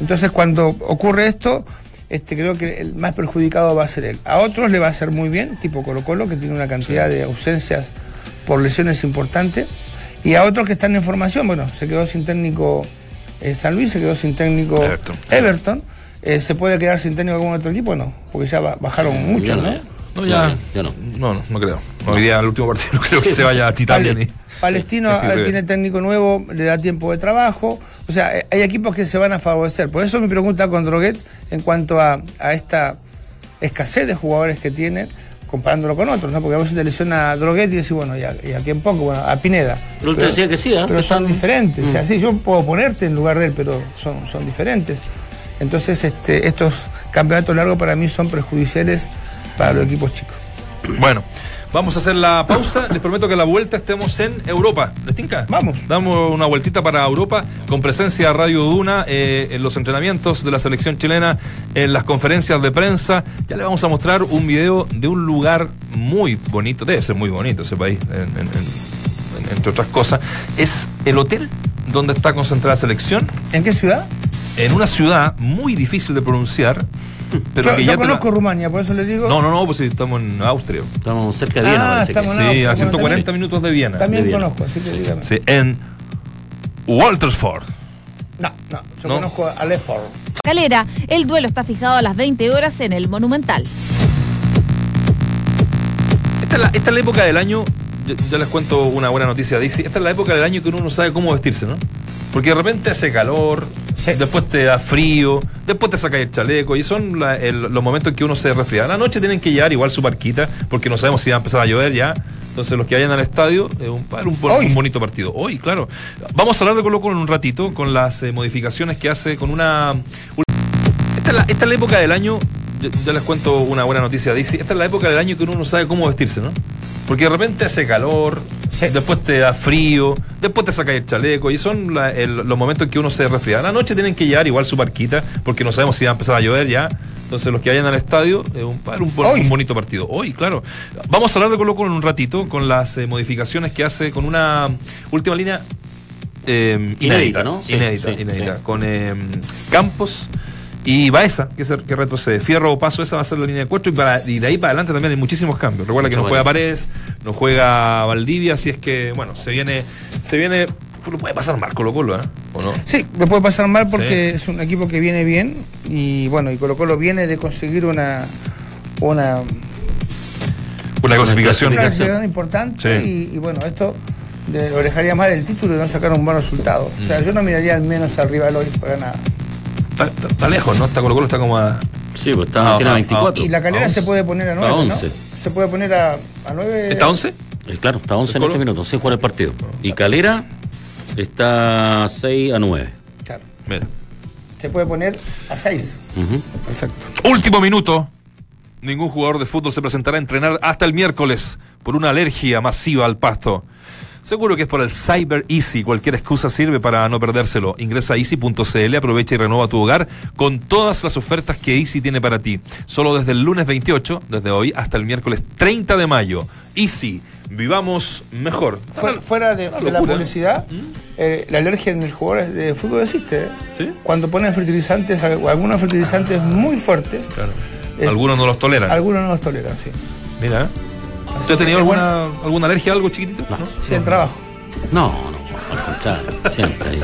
Entonces cuando ocurre esto, este, creo que el más perjudicado va a ser él. A otros le va a hacer muy bien, tipo Colo Colo, que tiene una cantidad de ausencias por lesiones importantes, y a otros que están en formación, bueno, se quedó sin técnico eh, San Luis, se quedó sin técnico Everton. Everton. Eh, ¿Se puede quedar sin técnico algún otro equipo? No, porque ya ba- bajaron mucho, Ya ¿no? no. No, ya. Ya no. No, no, no creo. Hoy día, el último partido, <laughs> no creo que se vaya a Italia Pale- ni. Palestino eh, tiene técnico nuevo, le da tiempo de trabajo. O sea, eh, hay equipos que se van a favorecer. Por eso mi pregunta con Droguet en cuanto a, a esta escasez de jugadores que tienen, comparándolo con otros, ¿no? Porque a veces te lesiona a Droguet y decís, bueno, ¿y a, y a quién pongo? Bueno, a Pineda. Pero decía que sí, ¿ah? Pero Que son están- diferentes. O sea, Mm. sí, yo puedo ponerte en lugar de él, pero son, son diferentes. Entonces, este, estos campeonatos largos para mí son perjudiciales para los equipos chicos. Bueno, vamos a hacer la pausa. Les prometo que a la vuelta estemos en Europa. ¿Les tinca? Vamos. Damos una vueltita para Europa con presencia de Radio Duna eh, en los entrenamientos de la selección chilena, en las conferencias de prensa. Ya les vamos a mostrar un video de un lugar muy bonito. Debe ser muy bonito ese país, en- en- en- en- entre otras cosas. Es el hotel donde está concentrada la selección ¿En qué ciudad? en una ciudad muy difícil de pronunciar. Pero yo que yo ya te la- conozco Rumania, por eso les digo. No, no, no, pues sí, estamos en Austria. Estamos cerca de Viena, Ah, parece que sí. Austria, a bueno, 140 también- minutos de Viena. También de Viena. conozco, así te digo. Sí, en Waltersford. No, no, yo ¿No? conozco a Lefford. Calera, el duelo está fijado a las 20 horas en el Monumental. Esta es la, esta es la época del año, yo, yo les cuento una buena noticia, Daisy. Esta es la época del año que uno no sabe cómo vestirse, ¿no? Porque de repente hace calor, Sí. después te da frío, después te saca el chaleco, y son la- el- los momentos en que uno se resfría. A la noche tienen que llevar igual su barquita, porque no sabemos si va a empezar a llover ya. Entonces los que vayan al estadio, es un, un, bonito partido. Hoy, claro. Vamos a hablar de Colo Colo en un ratito, con las eh, modificaciones que hace, con una... Esta es, la, esta es la época del año, yo, yo les cuento una buena noticia, Daisy. Esta es la época del año que uno no sabe cómo vestirse, ¿no? Porque de repente hace calor, Sí. después te da frío, después te saca el chaleco, y son la- el- los momentos en que uno se resfría. A la noche tienen que llevar igual su barquita, porque no sabemos si va a empezar a llover ya. Entonces los que vayan al estadio, es un, bonito partido. Hoy, claro. Vamos a hablar de Colo Colo en un ratito, con las eh, modificaciones que hace, con una última línea eh, Inédita, inédita, ¿no? Sí, inédita, sí, inédita, sí. con eh, Campos y Baeza, que es el que retrocede. Fierro o Paso, esa va a ser la línea de cuatro y, para- y de ahí para adelante también hay muchísimos cambios. Recuerda que no Mucho juega bueno. Paredes, no juega Valdivia, así es que, bueno, se viene, se viene, lo puede pasar mal Colo Colo, ¿eh? ¿O no? Sí, me puede pasar mal porque Sí. es un equipo que viene bien y bueno, y Colo Colo viene de conseguir una una, Una clasificación. una clasificación. clasificación importante Sí. y, y bueno, esto de, lo dejaría más del título y no sacar un buen resultado. O Mm. sea, yo no miraría al menos al rival hoy para nada. Está, está- está lejos, ¿no? Está Colo Colo está como a... Sí, pues está, Ah, tiene ah, 24. Y la calera a se once. puede poner a A 9, ¿no? 11. Se puede poner a, a 9. ¿Está 11? Eh, Claro, está 11 en este minuto, sin jugar el partido. Y Calera está 6 a 9. Claro. Mira. Se puede poner a 6. Ujú. Perfecto. Último minuto. Ningún jugador de fútbol se presentará a entrenar hasta el miércoles por una alergia masiva al pasto. Seguro que es por el Cyber Easy. Cualquier excusa sirve para no perdérselo. Ingresa a easy.cl, aprovecha y renova tu hogar con todas las ofertas que Easy tiene para ti. Solo desde el lunes 28, desde hoy, hasta el miércoles 30 de mayo. Easy, vivamos mejor. Fuera, fuera de, la locura. publicidad, eh, la alergia en el jugador de fútbol existe. ¿eh? ¿Sí? Cuando ponen fertilizantes, algunos fertilizantes muy fuertes, Claro. Es- Algunos no los toleran. algunos no los toleran, sí. Mira. ¿Usted ha tenido alguna, alguna alergia a algo chiquitito? No. Sí, el trabajo. No, no, al contrario, siempre hay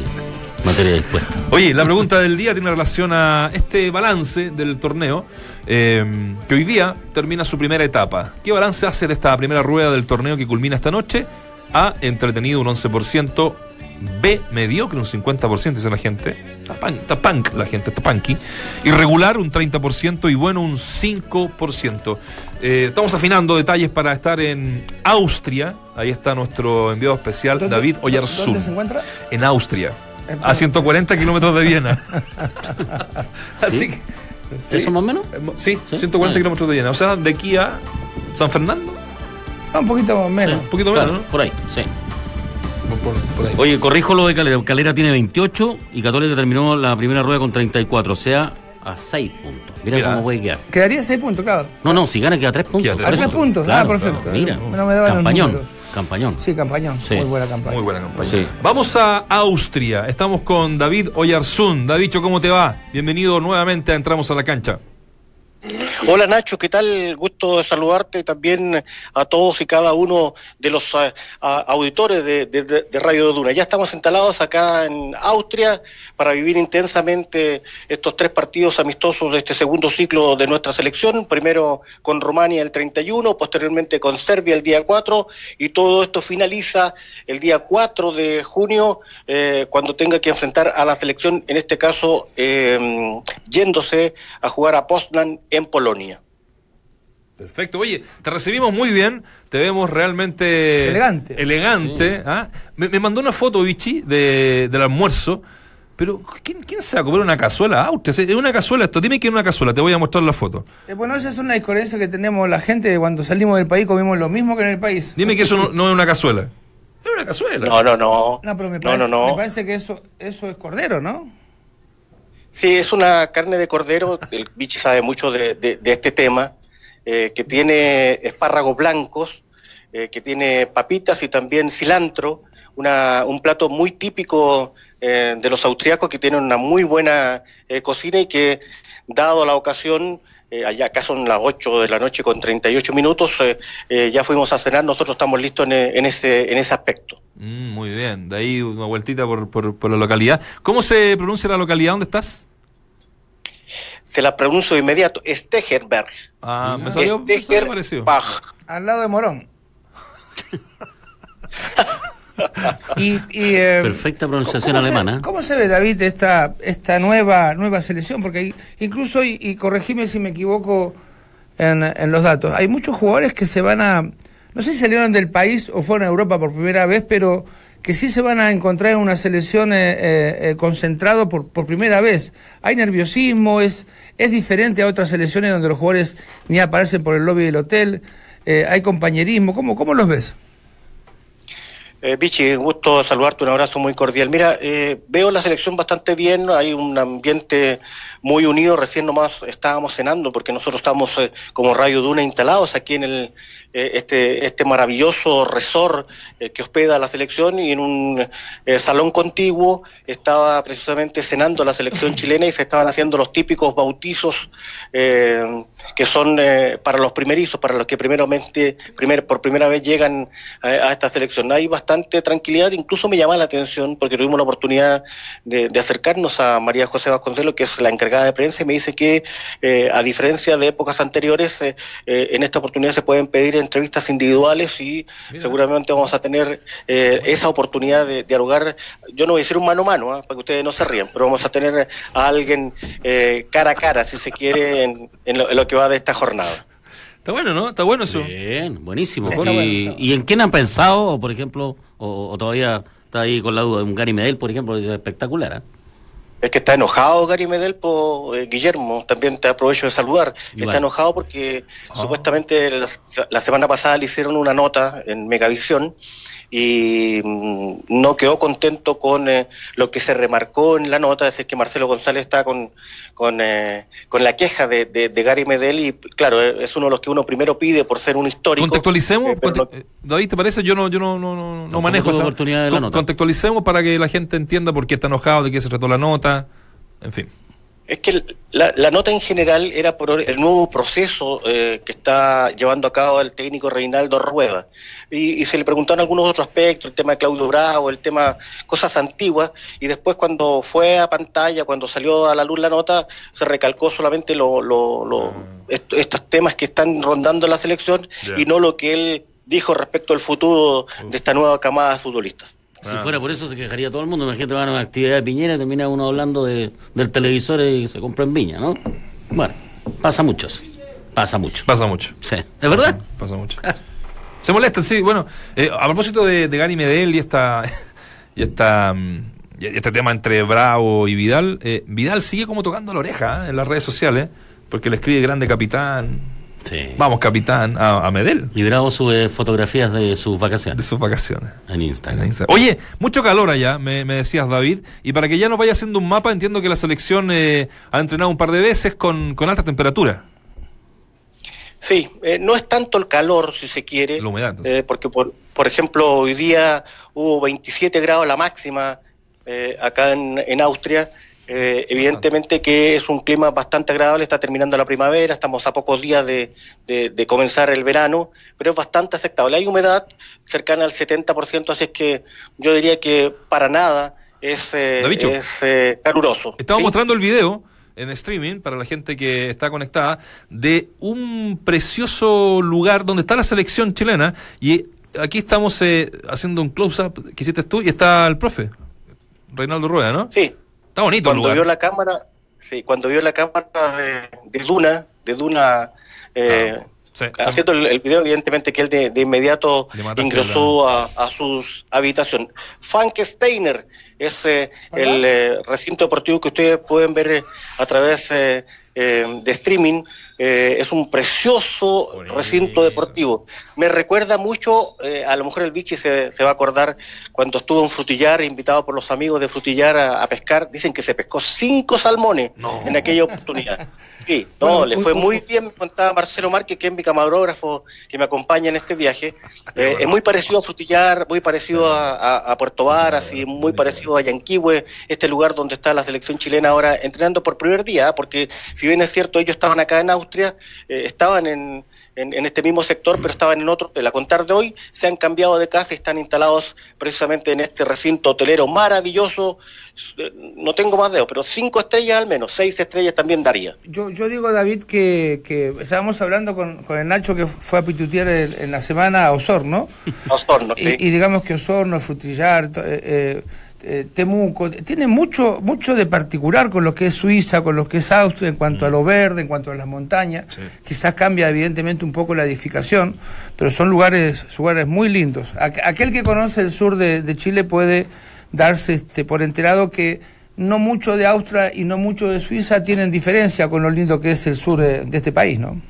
materia dispuesta. Oye, la pregunta del día tiene relación a este balance del torneo, eh, que hoy día termina su primera etapa. ¿Qué balance hace de esta primera rueda del torneo que culmina esta noche? A, entretenido un 11%, B, mediocre un 50%, dice la gente. Está punk, está punk la gente, está punky. Irregular un 30% y bueno un 5%. Eh, estamos afinando detalles para estar en Austria. Ahí está nuestro enviado especial, ¿Dónde- David Oyarzún. ¿Dónde se encuentra? En Austria. A 140 kilómetros de Viena. <laughs> Así que. sí. ¿Eso más o menos? Eh, Sí, ¿Sí? 140 Ah. kilómetros de Viena. O sea, de aquí a San Fernando. Ah, un poquito menos. Sí, un poquito claro, menos, ¿no? Por ahí, sí. Por, por- por ahí. Oye, corrijo lo de Calera. Calera tiene 28 y Católica terminó la primera rueda con 34, o sea, a 6 puntos. Mira, Mira. cómo puede quedar. Quedaría 6 puntos, claro. No, no, si gana queda 3 puntos. Queda A eso. 3 puntos. Claro, ah, perfecto. Mira, no me daban los campañón. Sí, campañón. Sí. Muy buena campaña. Muy buena campaña. Sí. Vamos a Austria. Estamos con David Oyarzún. Davicho, ¿cómo te va? Bienvenido nuevamente a Entramos a la Cancha. Hola Nacho, ¿qué tal? Gusto de saludarte también a todos y cada uno de los ah, ah, auditores de- de- de Radio Duna. Ya estamos instalados acá en Austria para vivir intensamente estos tres partidos amistosos de este segundo ciclo de nuestra selección. Primero con Rumania el 31, posteriormente con Serbia el día 4 y todo esto finaliza el día 4 de junio eh, cuando tenga que enfrentar a la selección, en este caso eh, yéndose a jugar a Poznan en Polonia. Perfecto. Oye, te recibimos muy bien. Te vemos realmente Elegante. Elegante. ¿ah? Me, me mandó una foto, Vichy, de, del almuerzo. Pero, ¿quién, quién se va a comer una cazuela? Austria, es una cazuela esto. Dime que es una cazuela, te voy a mostrar la foto. Eh, bueno, esa es una incoherencia que tenemos la gente de cuando salimos del país comimos lo mismo que en el país. Dime que eso no, no es una cazuela. Es una cazuela. No, no, no. No, pero me no, parece, no, no. me parece que eso, eso es cordero, ¿no? Sí, es una carne de cordero, el Vichy sabe mucho de, este tema, eh, que tiene espárragos blancos, eh, que tiene papitas y también cilantro, una, un plato muy típico eh, de los austriacos que tienen una muy buena cocina y que, dado la ocasión, allá acá son las 8 de la noche con 38 minutos, ya fuimos a cenar, nosotros estamos listos en ese, en ese aspecto. Mm, muy bien. De ahí una vueltita por, por, por la localidad. ¿Cómo se pronuncia la localidad? ¿Dónde estás? Se la pronuncio de inmediato, Stegerberg. Ah, me salió, me salió parecido. <laughs> Al lado de Morón. <laughs> y, y, eh, Perfecta pronunciación ¿cómo se- alemana. ¿Cómo se ve, David, esta, esta nueva, nueva selección? Porque hay- incluso, y, y corregime si me equivoco en, en los datos, hay muchos jugadores que se van a, no sé si salieron del país o fueron a Europa por primera vez, pero que sí se van a encontrar en una selección eh, eh, eh, concentrado por, por primera vez. Hay nerviosismo, es, es diferente a otras selecciones donde los jugadores ni aparecen por el lobby del hotel, eh, hay compañerismo. ¿Cómo, ¿Cómo los ves? Eh, Vichy, gusto saludarte, un abrazo muy cordial. Mira, eh, veo la selección bastante bien, hay un ambiente muy unido, recién nomás estábamos cenando porque nosotros estamos eh, como Radio Duna instalados aquí en el eh, este, este maravilloso resort eh, que hospeda la selección y en un eh, salón contiguo estaba precisamente cenando la selección <laughs> chilena y se estaban haciendo los típicos bautizos eh, que son eh, para los primerizos, para los que primeramente, primer, por primera vez llegan a, a esta selección. Hay bastante tranquilidad, incluso me llama la atención porque tuvimos la oportunidad de, de acercarnos a María José Vasconcelos, que es la encargada de prensa, y me dice que eh, a diferencia de épocas anteriores, eh, eh, en esta oportunidad se pueden pedir entrevistas individuales y Mira. seguramente vamos a tener eh, esa oportunidad de dialogar, yo no voy a decir un mano a mano, ¿ah? para que ustedes no se rían, pero vamos a tener a alguien eh, cara a cara, si se quiere, en, en lo, en lo que va de esta jornada. Está bueno, ¿no? Está bueno eso. Bien, buenísimo. Está ¿Y, bueno, está bueno. ¿Y en quién han pensado, por ejemplo, o, o todavía está ahí con la duda de un Gary Medel, por ejemplo, es espectacular? ¿ah? Es que está enojado Gary Medel por Guillermo, también te aprovecho de saludar. Igual. Está enojado porque supuestamente la, la semana pasada le hicieron una nota en Megavisión y mm, no quedó contento con eh, lo que se remarcó en la nota, es decir, que Marcelo González está con, con, eh, con la queja de, de- de Gary Medel y claro, eh, es uno de los que uno primero pide por ser un histórico. Contextualicemos, eh, pero conte- no- eh, David, ¿te parece? Yo no, yo no, no, no, no manejo esa. oportunidad de la nota. Contextualicemos para que la gente entienda por qué está enojado, de qué se trató la nota. En fin. Es que la, la nota en general era por el nuevo proceso eh, que está llevando a cabo el técnico Reinaldo Rueda. Y, y se le preguntaron algunos otros aspectos, el tema de Claudio Bravo, el tema, cosas antiguas, y después cuando fue a pantalla, cuando salió a la luz la nota, se recalcó solamente lo, lo- lo- est- estos temas que están rondando la selección y no lo que él dijo respecto al futuro de esta nueva camada de futbolistas. Si Ah. fuera por eso se quejaría todo el mundo. Imagínate, van a una actividad de Piñera y termina uno hablando de, del televisor y se compra en Viña, ¿no? Bueno, pasa mucho. eso. Pasa mucho. Pasa mucho. Sí, ¿es verdad? Pasa, mucho. Se molesta, sí. Bueno, eh, a propósito de, de Gary Medel y esta. Y esta mm, y este tema entre Bravo y Vidal, eh, Vidal sigue como tocando la oreja ¿eh? en las redes sociales, porque le escribe grande capitán, Sí. vamos capitán, a, a Medel, Y Bravo sube fotografías de sus de vacaciones sus vacaciones. en En Instagram. Oye, mucho calor allá, me, me decías David, y para que ya nos vaya haciendo un mapa, entiendo que la selección eh, ha entrenado un par de veces con, con alta temperatura. Sí, eh, no es tanto el calor, si se quiere, La humedad, eh, porque por, por ejemplo, hoy día hubo 27 grados la máxima eh, acá en, en Austria. Eh, evidentemente que es un clima bastante agradable, está terminando la primavera, estamos a pocos días de, de- de comenzar el verano, pero es bastante aceptable. Hay humedad cercana al 70%, así es que yo diría que para nada es, eh, es eh, caluroso. Estamos ¿sí? mostrando el video en streaming para la gente que está conectada de un precioso lugar donde está la selección chilena y aquí estamos eh, haciendo un close-up que hiciste tú y está el profe Reinaldo Rueda, ¿no? Sí, Está bonito el cuando lugar. vio la cámara, sí, cuando vio la cámara de, de Duna, de Duna eh, Ah, sí, sí. haciendo el, el video, evidentemente que él de, de inmediato ingresó a, a sus habitación. Frank Steiner es eh, el eh, recinto deportivo que ustedes pueden ver eh, a través eh, de streaming. Es un precioso recinto deportivo. Me recuerda mucho, eh, a lo mejor el bichi se, se va a acordar, cuando estuvo en Frutillar, invitado por los amigos de Frutillar a, a pescar, dicen que se pescó cinco salmones No. en aquella oportunidad. Sí, <laughs> no, Bueno, le fue muy bien, me contaba Marcelo Márquez, que es mi camarógrafo, que me acompaña en este viaje. Eh, es muy parecido a Frutillar, muy parecido a, a- a Puerto Varas y muy parecido a Yanquihue, este lugar donde está la selección chilena ahora entrenando por primer día, porque si bien es cierto, ellos estaban acá en Austria, eh, estaban en, en- en este mismo sector, pero estaban en otro hotel. A contar de hoy, se han cambiado de casa y están instalados precisamente en este recinto hotelero maravilloso. Eh, No tengo más dedos, pero cinco estrellas al menos, seis estrellas también daría. Yo, yo digo, David, que, que estábamos hablando con, con el Nacho que fue a pitutear en, en la semana a Osorno. <laughs> Osorno, sí. Y, y digamos que Osorno, Frutillar, eh, eh, eh, Temuco, tiene mucho, mucho de particular con lo que es Suiza, con lo que es Austria en cuanto a lo verde, en cuanto a las montañas. Sí. Quizás cambia evidentemente un poco la edificación, pero son lugares, lugares muy lindos. Aqu- Aquel que conoce el sur de, de Chile puede darse este, por enterado que no mucho de Austria y no mucho de Suiza tienen diferencia con lo lindo que es el sur de, de este país, ¿no?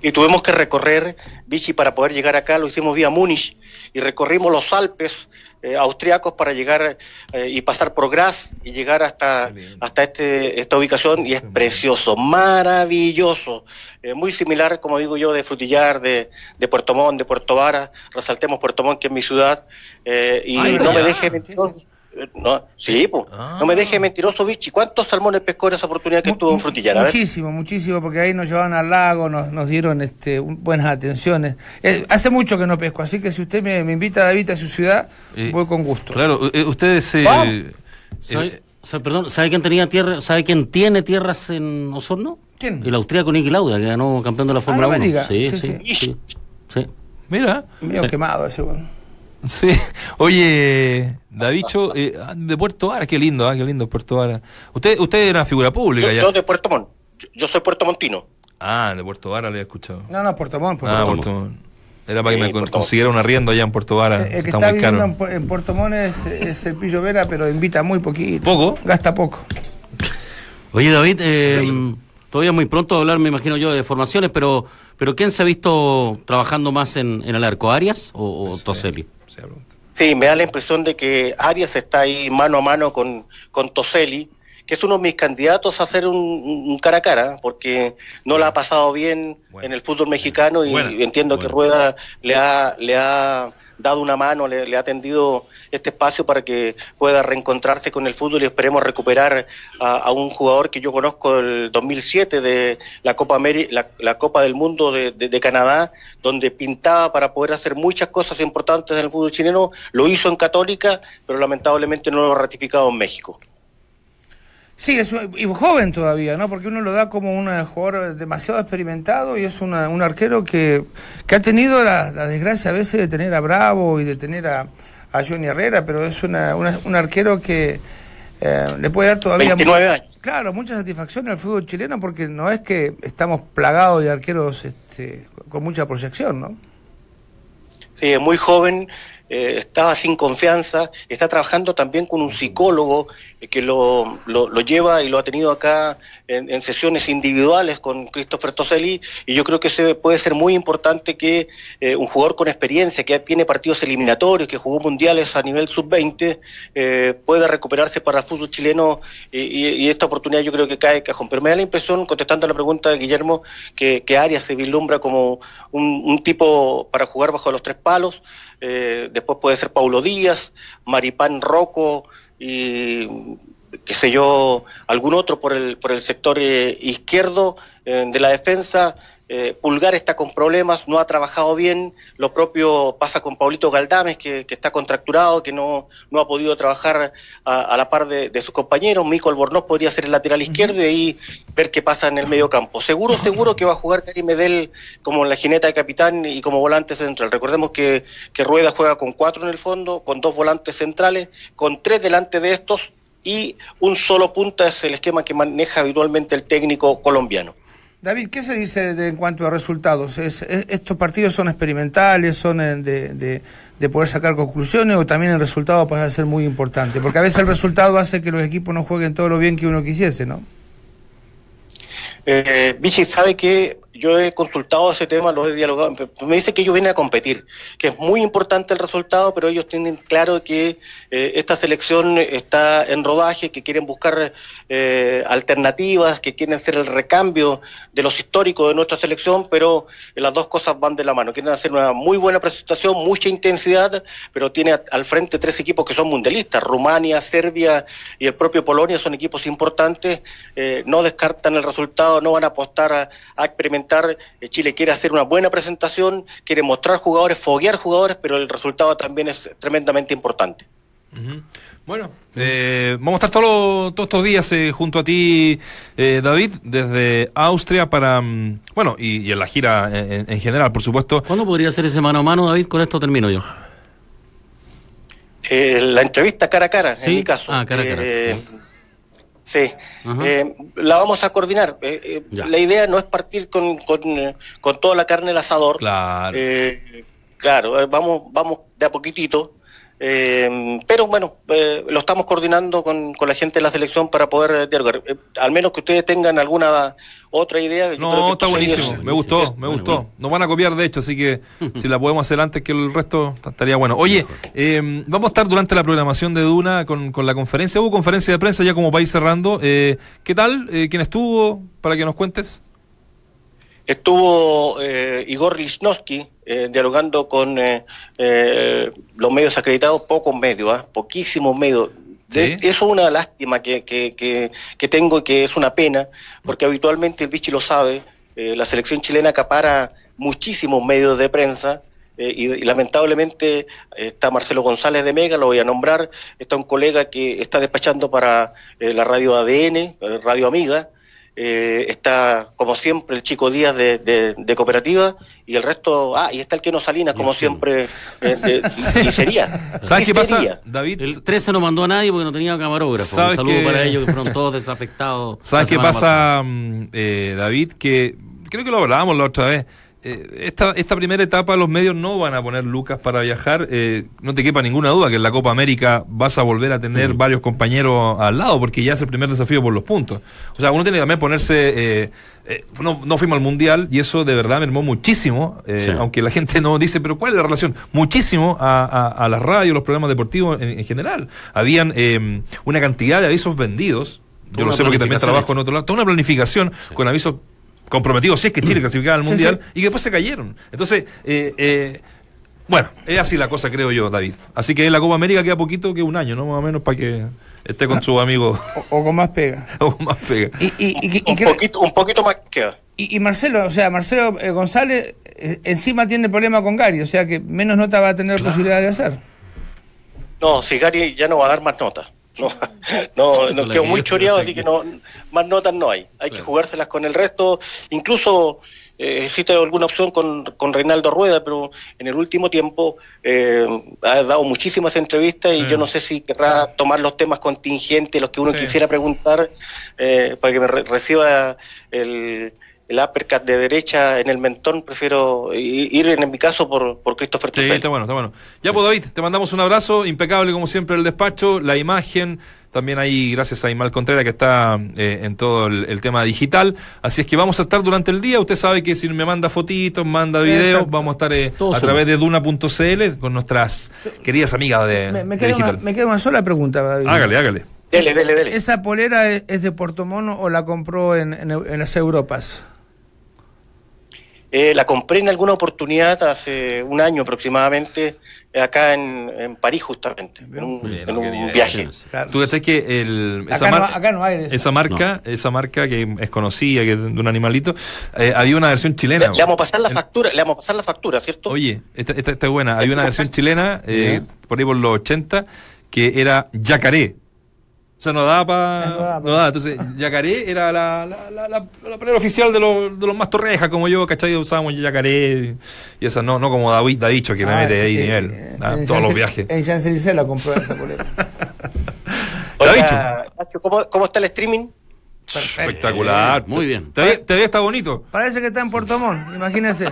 Y tuvimos que recorrer, Vichy, para poder llegar acá, lo hicimos vía Múnich y recorrimos los Alpes eh, austriacos para llegar eh, y pasar por Graz y llegar hasta, hasta este, esta ubicación y es precioso, maravilloso, eh, muy similar, como digo yo, de Frutillar, de, de Puerto Montt, de Puerto Vara, resaltemos Puerto Montt, que es mi ciudad, eh, y Ay, no me ya. deje mentiroso. eh, No, sí. Ah. no me deje mentiroso, Vichy. ¿Cuántos salmones pescó en esa oportunidad que estuvo en Frutillar? A. Muchísimo, muchísimo, porque ahí nos llevaban al lago, nos, nos dieron este, un- buenas atenciones. Eh, hace mucho que no pesco, así que si usted me, me invita, David, a su ciudad, Eh, voy con gusto. Claro, eh, ustedes... eh, Vamos. ¿Sabe, sabe- perdón, ¿sabe quién tenía tierra, sabe quién tiene tierras en Osorno? ¿Quién? El austríaco Niki Lauda, que ganó campeón de la Fórmula no me 1. diga. Sí, Sí, sí, sí. sí, sí. mira, Medio Sí. quemado ese, bueno. Sí. Oye, Davicho, eh, ah, de Puerto Vara, qué lindo, ah, qué lindo Puerto Vara. Usted, usted era figura pública Yo, ya. yo de Puerto Montt. Yo, yo soy puertomontino. Ah, de Puerto Vara le he escuchado. No, no, Puerto Montt. Puerto Ah. Puerto Montt. Era para que Sí, me Puerto consiguiera un arriendo allá en Puerto Vara. Eh, El, que está, está muy viviendo caro. en, Pu- en Puerto Montt es, es el Pillo Vera, pero invita muy poquito. ¿Poco? Gasta poco. Oye, David, eh, todavía es muy pronto hablar, me imagino yo, de formaciones, pero pero ¿quién se ha visto trabajando más en, en el arco? ¿Arias o, o Toselli? Sí, pregunta. Sí, me da la impresión de que Arias está ahí mano a mano con, con Toselli, que es uno de mis candidatos a hacer un, un cara a cara, porque no la ha pasado bien Bueno. en el fútbol mexicano y entiendo que. Rueda le ha, le ha dado una mano, le, ha tendido este espacio para que pueda reencontrarse con el fútbol y esperemos recuperar a, un jugador que yo conozco del 2007 de la Copa, Ameri- la, Copa del Mundo de- de Canadá, donde pintaba para poder hacer muchas cosas importantes en el fútbol chileno, lo hizo en Católica, pero lamentablemente no lo ha ratificado en México. Sí, es un- y joven todavía, ¿no? Porque uno lo da como un jugador demasiado experimentado y es una- un arquero que, que ha tenido la, la desgracia a veces de tener a Bravo y de tener a, a Johnny Herrera, pero es una, una- un arquero que eh, le puede dar todavía... 29 años. Claro, mucha satisfacción al fútbol chileno porque no es que estamos plagados de arqueros este, con mucha proyección, ¿no? Sí, es muy joven, eh, estaba sin confianza, está trabajando también con un psicólogo eh, que lo, lo, lo lleva y lo ha tenido acá en, sesiones individuales con Christopher Toselli y yo creo que ese puede ser muy importante que eh, un jugador con experiencia, que tiene partidos eliminatorios, que jugó mundiales a nivel sub-20, eh, pueda recuperarse para el fútbol chileno y, esta oportunidad yo creo que cae cajón. Pero me da la impresión, contestando a la pregunta de Guillermo, que, que Arias se vislumbra como un, un tipo para jugar bajo los tres palos, eh, después puede ser Paulo Díaz, Maripán Rocco y qué sé yo, algún otro por el, por el sector eh, izquierdo eh, de la defensa. Eh, Pulgar está con problemas, no ha trabajado bien. Lo propio pasa con Paulito Galdames, que, que está contracturado, que no, no ha podido trabajar a, a la par de, de sus compañeros. Mico Albornoz podría ser el lateral izquierdo y ahí ver qué pasa en el medio campo. Seguro, seguro que va a jugar Karim Medel como la jineta de capitán y como volante central. Recordemos que, que Rueda juega con cuatro en el fondo, con dos volantes centrales, con tres delante de estos y un solo punta es el esquema que maneja habitualmente el técnico colombiano. David, ¿qué se dice de- en cuanto a resultados? ¿Es- es- ¿Estos partidos son experimentales, son eh, de, de- de poder sacar conclusiones o también el resultado pasa a ser muy importante? Porque a veces el resultado hace que los equipos no jueguen todo lo bien que uno quisiese, ¿no? Eh, Vichy sabe que yo he consultado ese tema, lo he dialogado. Me dice que ellos vienen a competir, que es muy importante el resultado, pero ellos tienen claro que eh, esta selección está en rodaje, que quieren buscar eh, alternativas, que quieren hacer el recambio de los históricos de nuestra selección, pero las dos cosas van de la mano. Quieren hacer una muy buena presentación, mucha intensidad, pero tiene al frente tres equipos que son mundialistas, Rumania, Serbia y el propio Polonia son equipos importantes, eh, no descartan el resultado, no van a apostar a, a experimentar. Eh, Chile quiere hacer una buena presentación, quiere mostrar jugadores, foguear jugadores, pero el resultado también es tremendamente importante. Bueno, eh, vamos a estar todos estos días eh, junto a ti, eh, David, desde Austria para, mm, bueno, y, y en la gira en, en- en general, por supuesto. ¿Cuándo podría ser ese mano a mano, David? Con esto termino yo. Eh, la entrevista cara a cara, ¿Sí? en mi caso. Ah, cara a cara. Sí. Eh, la vamos a coordinar. Eh, eh, la idea no es partir con, con, con toda la carne al asador. Claro. Eh, claro, eh, vamos, vamos de a poquitito. Eh, pero bueno, eh, lo estamos coordinando con, con la gente de la selección para poder eh, dialogar. Eh, al menos que ustedes tengan alguna otra idea. yo creo que No, está sería- buenísimo, me gustó, me Bueno, gustó. bueno. Nos van a copiar, de hecho, así que <laughs> si la podemos hacer antes que el resto, estaría bueno. Oye, eh, vamos a estar durante la programación de Duna con, con la conferencia. Hubo conferencia de prensa ya como país cerrando. Eh, ¿Qué tal? Eh, ¿Quién estuvo? Para que nos cuentes. Estuvo eh, Igor Lichnowsky eh, dialogando con eh, eh, los medios acreditados, pocos medios, ¿ah? poquísimos medios. De- Sí. Eso es una lástima que, que, que, que tengo y que es una pena, porque habitualmente el Vichy lo sabe, eh, la selección chilena acapara muchísimos medios de prensa. eh, y, y lamentablemente está Marcelo González de Mega, lo voy a nombrar, está un colega que está despachando para eh, la radio ADN, Radio Amiga, eh, está como siempre el chico Díaz de, de- de cooperativa y el resto, ah, y está el Keno Salinas como siempre, eh, de- <laughs> y, y sería. ¿Sabes ¿Y qué pasa? David? El 13 no mandó a nadie porque no tenía camarógrafo. Un ¿Sabes saludo qué? para ellos que fueron todos desafectados. <laughs> ¿Sabes qué pasa, mm, eh, David? Que creo que lo hablábamos la otra vez. Eh, esta, esta primera etapa los medios no van a poner lucas para viajar. eh, no te quepa ninguna duda que en la Copa América vas a volver a tener varios compañeros al lado porque ya es el primer desafío por los puntos. O sea, uno tiene que también ponerse... eh, eh, no, no fuimos al Mundial y eso de verdad mermó muchísimo, Sí. aunque la gente no dice, pero ¿cuál es la relación? Muchísimo a, a, a las radios, los programas deportivos en, en general. Habían eh, una cantidad de avisos vendidos. Yo lo sé porque también trabajo en otro lado. Toda una planificación con avisos comprometidos, si es que Chile <clears throat> clasificaba al Mundial, sí. y que después se cayeron. Entonces, eh, eh, bueno, es así la cosa, creo yo, David. Así que en la Copa América queda poquito que un año, ¿no? Más o menos para que esté con sus amigos O, o con más pega. <laughs> o más pega. Y, y, y- y Un, que- poquito, un poquito más queda. y- y Marcelo, o sea, Marcelo eh, González eh, encima tiene problema con Gary, o sea que menos nota va a tener posibilidad de hacer. No, si Gary ya no va a dar más notas. No, <laughs> no, no quedó que muy choreado, así que- no, más notas no hay. Hay que jugárselas con el resto. Incluso eh, existe alguna opción con, con Reinaldo Rueda, pero en el último tiempo eh, ha dado muchísimas entrevistas Sí. y yo no sé si querrá tomar los temas contingentes, los que uno Sí. quisiera preguntar, eh, para que me re- reciba el, el uppercut de derecha en el mentón, prefiero ir en mi caso por, por Christopher Sí, está bueno, está bueno. Ya pues David, te mandamos un abrazo, impecable como siempre el despacho, la imagen, también ahí gracias a Imal Contreras que está eh, en todo el, el tema digital. Así es que vamos a estar durante el día, usted sabe que si me manda fotitos, manda videos, Exacto. vamos a estar eh, a través de duna.cl con nuestras queridas amigas de, Me, me de queda una, digital. me queda una sola pregunta. David. Hágale, hágale. Dele, dele, dele. ¿Esa polera es, es de Puerto Mono o la compró en, en- en las Europas? Eh, la compré en alguna oportunidad hace un año aproximadamente, acá en, en París justamente, en un, Bien, en qué un bien. viaje. Claro. Tú cachai que el, esa, Acá no, mar- acá no hay esa marca, esa marca que es conocida, que es de un animalito, eh, había una versión chilena. Le, le vamos a pasar la En- factura, le vamos a pasar la factura, ¿cierto? Oye, esta, esta, esta es buena. Había una <laughs> versión chilena, eh, por ahí por los 80, que era yacaré. O sea, no daba para. No daba pa- No daba. Entonces, yacaré era la, la, la, la, la oficial de los, de los más torrejas, como yo, ¿cachai? Usábamos yacaré y esas no, no como David ha dicho que me Ah, mete ahí eh, nivel. eh, en todos los viajes. En Champs-Élysées la compró esa polera. <laughs> Oiga, ¿cómo, ¿cómo está el streaming? Espectacular. Eh, muy bien. Te ve, te ve está bonito. Parece que está en Puerto Montt, imagínense. <laughs>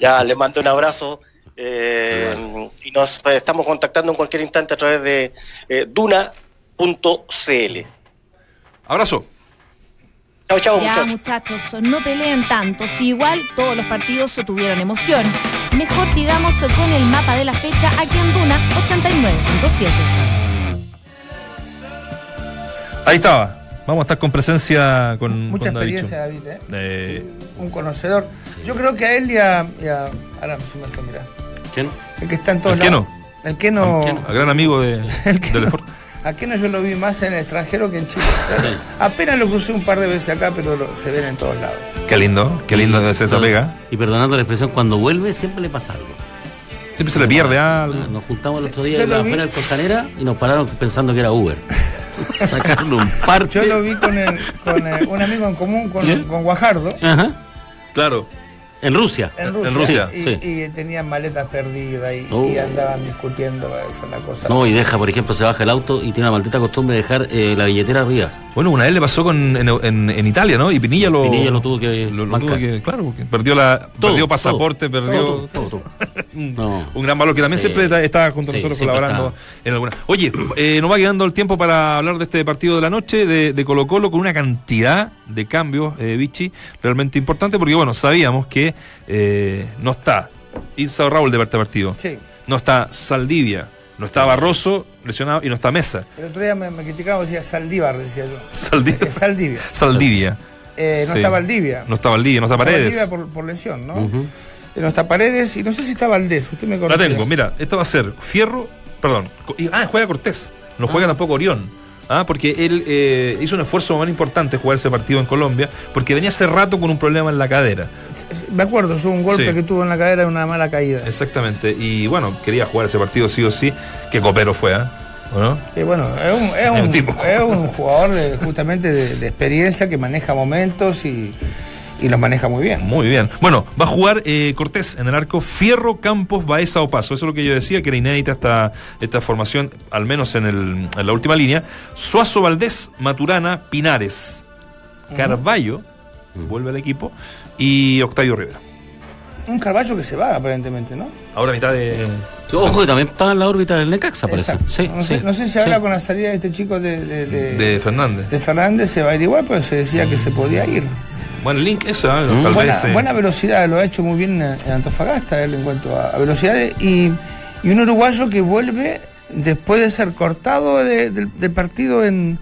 ya, le mando un abrazo. Eh, y nos estamos contactando en cualquier instante a través de eh, duna.cl. Abrazo. Chao, chao, Ya, muchachos. muchachos, no peleen tanto. Si igual todos los partidos tuvieron emoción. Mejor sigamos con el mapa de la fecha aquí en Duna 89.7. Ahí estaba. Vamos a estar con presencia con. Mucha con experiencia. David, ¿eh? Eh, Un conocedor. Yo creo que a él y a. y a- ahora me fue, mirá. ¿Quién? El que está en todos lados. El que no. ¿El gran amigo de, <laughs> El que del no. A Keno yo lo vi más en el extranjero que en Chile. Apenas lo crucé un par de veces acá, pero lo- se ven en todos lados. Qué lindo, qué lindo debe ser esa pega. Y perdonando la expresión, cuando vuelve siempre le pasa algo. Siempre se le pierde algo. Ah, Nos juntamos el otro día en la afuera del Costanera y nos pararon pensando que era Uber. <laughs> Sacaron un parche. Yo lo vi con, el- con eh, un amigo en común, con, ¿Bien? con Guajardo, Ajá. Claro. En Rusia. en Rusia. En Rusia, y, sí. y tenían maletas perdidas y, Oh. y andaban discutiendo. Esa es la cosa. No, y deja, por ejemplo, se baja el auto y tiene la maldita costumbre de dejar eh, la billetera arriba. Bueno, una vez le pasó con, en, en- en Italia, ¿no? Y Pinilla lo. Pinilla lo tuvo que lo- lo bancar. tuvo que- claro, porque perdió la Todo, perdió todo. pasaporte, perdió. Todo, No. Un gran valor que también Sí. siempre está, junto a Sí, nosotros colaborando en alguna. Oye, eh, nos va quedando el tiempo para hablar de este partido de la noche de, de Colo Colo con una cantidad de cambios, eh, Vichy, realmente importante, porque bueno, sabíamos que eh, no está Isa Raúl de este partido, Sí. no está Saldivia, no está Barroso lesionado y no está Mesa. El otro día me, me criticaban, decía Saldívar, decía yo. Saldivia. <laughs> Saldivia. Saldivia. Eh, no Sí. está Valdivia. No está Valdivia, no está Paredes. Valdivia por, por lesión, ¿no? No está Paredes y no sé si está Valdés. Usted me La corrige. tengo, mira, esta va a ser Fierro, perdón, ah, juega Cortés, no juega tampoco Orión. Ah, porque él eh, hizo un esfuerzo muy importante jugar ese partido en Colombia, porque venía hace rato con un problema en la cadera. Me acuerdo, fue un golpe Sí. que tuvo en la cadera de una mala caída. Exactamente. Y bueno, quería jugar ese partido sí o sí, que copero fue, ¿ah? ¿O no? Y bueno, es un, es <laughs> Es un tipo. es un jugador de- justamente de, de experiencia que maneja momentos y, y los maneja muy bien. Muy bien. Bueno, va a jugar eh, Cortés en el arco Fierro, Campos, Baeza o Paso. Eso es lo que yo decía, que era inédita esta, esta formación, al menos en, el, en la última línea. Suazo Valdés, Maturana, Pinares, Carballo, vuelve al equipo, y Octavio Rivera. Un Carballo que se va aparentemente, ¿no? Ahora a mitad de. Ojo, que también está en la órbita del Necaxa, parece. Sí, no, sé, sí, no sé si sí. ahora con la salida de este chico de, de, de- de Fernández. de Fernández se va a ir igual, pero se decía que se podía ir. Buen link eso, ¿eh? Mm. tal buena, vez. eh, buena velocidad, lo ha hecho muy bien en en Antofagasta él en cuanto a, a velocidades y, y un uruguayo que vuelve después de ser cortado de- del, del partido en,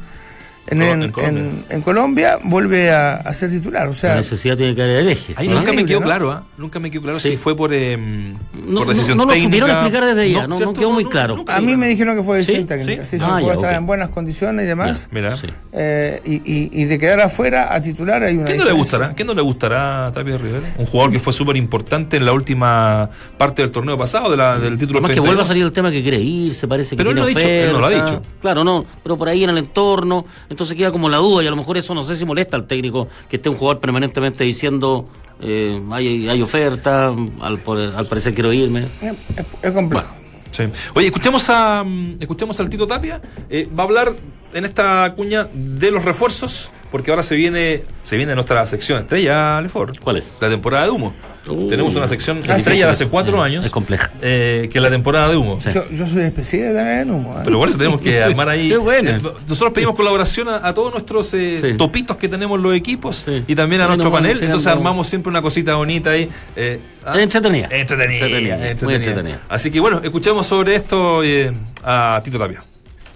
en, Colo- en- en Colombia. en- en Colombia, vuelve a, a ser titular. O La sea, necesidad tiene que haber el eje. Ahí ¿no? nunca me quedó ¿no? claro, ¿ah? Nunca me quedó claro Sí. si fue por, eh, No, por no, decisión no lo técnica. supieron explicar desde ella, no- no ¿cierto? quedó muy claro. a mí me dijeron que fue decisión ¿Sí? técnica. Sí. Sí, sí, Ah, ya, juego estaba en buenas condiciones y demás. Mira. Eh, y, y- y de quedar afuera a titular hay una ¿Qué no le gustará? ¿Qué no le gustará a Tapia Rivera? Un jugador que fue súper importante en la última parte del torneo pasado de la- del título Además que 32. vuelve a salir el tema que quiere ir, se parece que Pero él tiene no ha dicho- él no lo ha dicho. Claro, no, pero por ahí en el entorno, entonces queda como la duda y a lo mejor eso no sé si molesta al técnico que esté un jugador permanentemente diciendo eh, hay, hay oferta, al, al parecer quiero irme. Es, es complejo. Sí. Oye, escuchemos a mm, escuchemos al Tito Tapia. Eh, va a hablar en esta cuña de los refuerzos, porque ahora se viene se viene nuestra sección estrella, Lefort. ¿Cuál es? La temporada de humo. Uh, Tenemos una sección Ah, estrella de hace cuatro años. Es compleja. eh, que es la temporada de humo. Sí. Yo, yo soy especial también en humo. ¿eh? Pero eso tenemos que armar ahí. Qué buena. eh, nosotros pedimos colaboración a, a todos nuestros eh, Sí. topitos que tenemos en los equipos Sí. y también a Bueno, nuestro panel. Entonces armamos siempre una cosita bonita ahí. eh, ah, Entretenida. Entretenida. Entretenida, muy entretenida. entretenida. Así que bueno, escuchemos sobre esto eh, a Tito Tapia.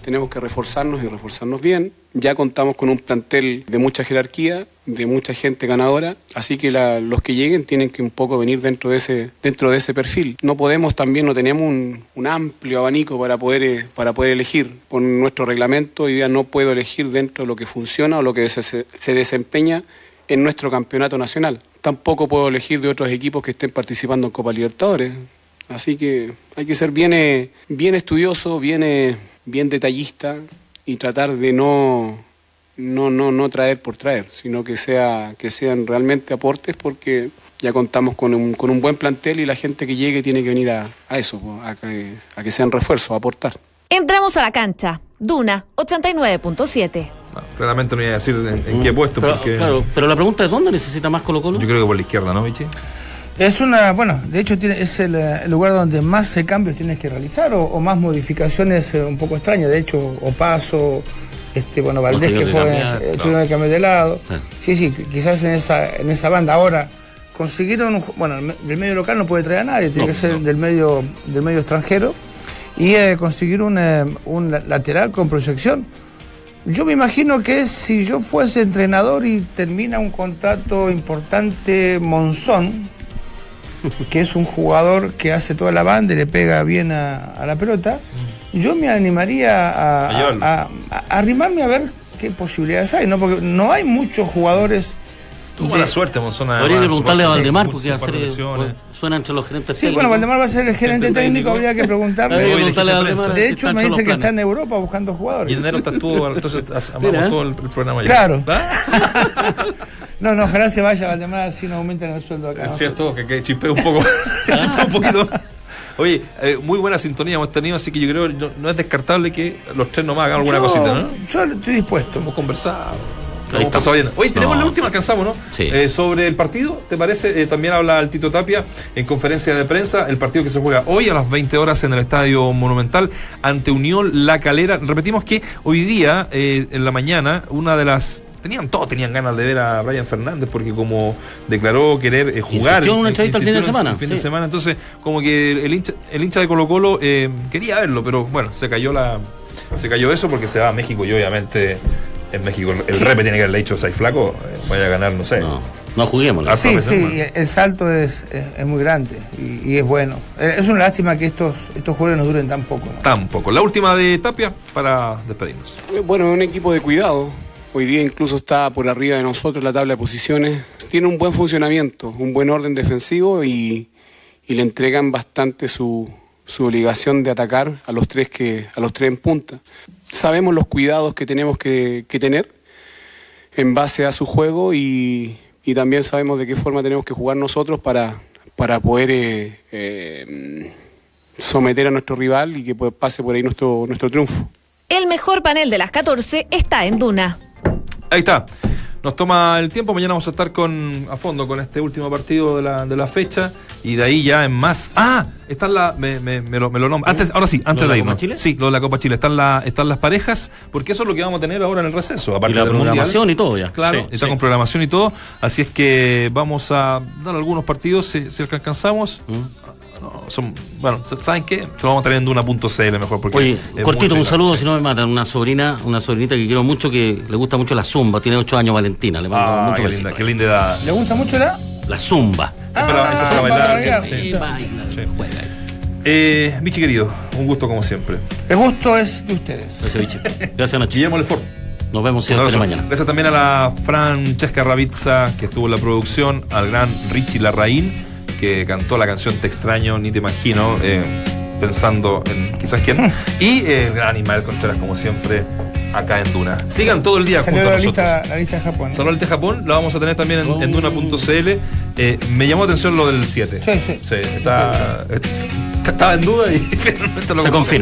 Tenemos que reforzarnos y reforzarnos bien. Ya contamos con un plantel de mucha jerarquía, de mucha gente ganadora, así que los que lleguen tienen que un poco venir dentro de ese, dentro de ese perfil. No podemos también, no tenemos un, un amplio abanico para poder, eh, para poder elegir. Por nuestro reglamento hoy día no puedo elegir dentro de lo que funciona o lo que se, se desempeña en nuestro campeonato nacional. Tampoco puedo elegir de otros equipos que estén participando en Copa Libertadores. Así que hay que ser bien, eh, bien estudioso, bien, eh, bien detallista y tratar de no, no, no, no traer por traer, sino que, sea, que sean realmente aportes porque ya contamos con un, con un buen plantel y la gente que llegue tiene que venir a, a eso, a que, a que sean refuerzos, a aportar. Entramos a la cancha. Duna 89.7. No, claramente no iba a decir en, en qué puesto. Pero, porque claro, pero la pregunta es: ¿dónde necesita más Colo Colo? yo creo que por la izquierda, ¿no, Vichy? Es una, bueno, de hecho tiene, es el, eh, el lugar donde más eh, cambios tienes que realizar o, o más modificaciones eh, un poco extrañas. De hecho, Opaso, este, bueno, Valdés que cambiar, eh, claro. que cambiar de lado. Sí. Sí, sí, qu- quizás en esa, en esa banda. Ahora, consiguieron, un bueno, del medio local no puede traer a nadie, tiene No, que ser no. del medio, del medio extranjero. Y eh, conseguir un, eh, un la- lateral con proyección. Yo me imagino que si yo fuese entrenador y termina un contrato importante Monzón, que es un jugador que hace toda la banda y le pega bien a, a la pelota, yo me animaría a, A llevarlo. a- a- a arrimarme a ver qué posibilidades hay, ¿no? Porque no hay muchos jugadores. Tuvo mala suerte, Monzona. Habría que preguntarle a Valdemar, porque lesiones. pues, suena entre los gerentes Sí, bueno. Valdemar va a ser el gerente técnico, técnico. habría que preguntarle. Habría que Hoy preguntarle a dijiste Valdemar De hecho, está me dice que está en Europa buscando Y jugadores. en enero estás tú, entonces <laughs> amamos Mira, ¿eh? todo el, el programa ya. Claro. ¿Va? <laughs> No, no, ojalá se vaya Valdemar, así no aumenten el sueldo acá. Es ¿no? cierto que, que un poco. <laughs> chispea un poquito. Oye, eh, muy buena sintonía hemos tenido, así que yo creo que no, no es descartable que los tres nomás hagan alguna Yo- cosita, ¿no? Yo estoy dispuesto. Hemos conversado. Ahí Hemos está. pasado bien. Oye, tenemos No. la última, alcanzamos, ¿no? Sí. Eh, sobre el partido, ¿te parece? Eh, también habla el Tito Tapia en conferencia de prensa. El partido que se juega hoy a las 20 horas en el Estadio Monumental ante Unión La Calera. Repetimos que hoy día, eh, en la mañana, una de las. Tenían, todos tenían ganas de ver a Brian Fernández porque como declaró querer eh, jugar. En una entrevista el fin de semana, el fin de semana. Entonces, como que el hincha, el hincha de Colo Colo eh, quería verlo, pero bueno, se cayó la. Se cayó eso porque se va a México y obviamente en México el repe tiene que haberle dicho, ¿sabes flaco? Eh, Vaya a ganar, no sé. No, no juguemos. Ah, Sí, sí, el salto es, es, es muy grande y, y es bueno. Eh, Es una lástima que estos, estos juegos no duren tan poco. ¿no? Tampoco. La última de Tapia para despedirnos. Bueno, es un equipo de cuidado. Hoy día incluso está por arriba de nosotros en la tabla de posiciones. Tiene un buen funcionamiento, un buen orden defensivo y, y le entregan bastante su, su obligación de atacar a los tres que a los tres en punta. Sabemos los cuidados que tenemos que, que tener en base a su juego y, y también sabemos de qué forma tenemos que jugar nosotros para, para poder eh, eh, someter a nuestro rival y que pase por ahí nuestro, nuestro triunfo. El mejor panel de las 14 está en Duna. Ahí está. Nos toma el tiempo. Mañana vamos a estar con a fondo con este último partido de la, de la fecha. Y de ahí ya en más. ¡Ah! Están la. Me, me, me lo, me lo nombro. Antes, ahora sí, antes ¿Lo de de la irnos. Chile? Sí, lo de la Copa Chile. Están, la, están las parejas. Porque eso es lo que vamos a tener ahora en el receso. Y Aparte la del Mundial. programación y todo ya. Claro, Sí, está sí. con programación y todo. Así es que vamos a dar algunos partidos si, si alcanzamos. Mm. No, son, bueno, ¿saben qué? Se lo vamos a tener en Duna.cl mejor. Porque Oye, cortito, un saludo, si no me matan. Una sobrina, una sobrinita que quiero mucho, que le gusta mucho la zumba. Tiene 8 años, Valentina. Le mando Ah, mucho qué besito. linda, qué linda edad. ¿Le gusta mucho la? La zumba. Pero eso es para bailar, sí, Sí, sí. baila, Sí. juega ahí. Eh, Michi querido, un gusto como siempre. El gusto es de ustedes. Ese bicho. Gracias, Nacho. Guillermo Lefort. Nos vemos siempre mañana. Gracias también a la Francesca Ravizza que estuvo en la producción, al gran Richie Larraín que cantó la canción Te extraño, ni te imagino, eh, pensando en quizás quién. <laughs> Y eh, el gran Ismael Contreras, como siempre, acá en Duna. Sigan todo el día Salió junto a la nosotros. lista, la lista de Japón. Solo el de Japón lo vamos a tener también en, Oh. en Duna.cl. Eh, me llamó atención lo del 7. Sí, sí. está, estaba en duda y <laughs> finalmente lo Se confirma.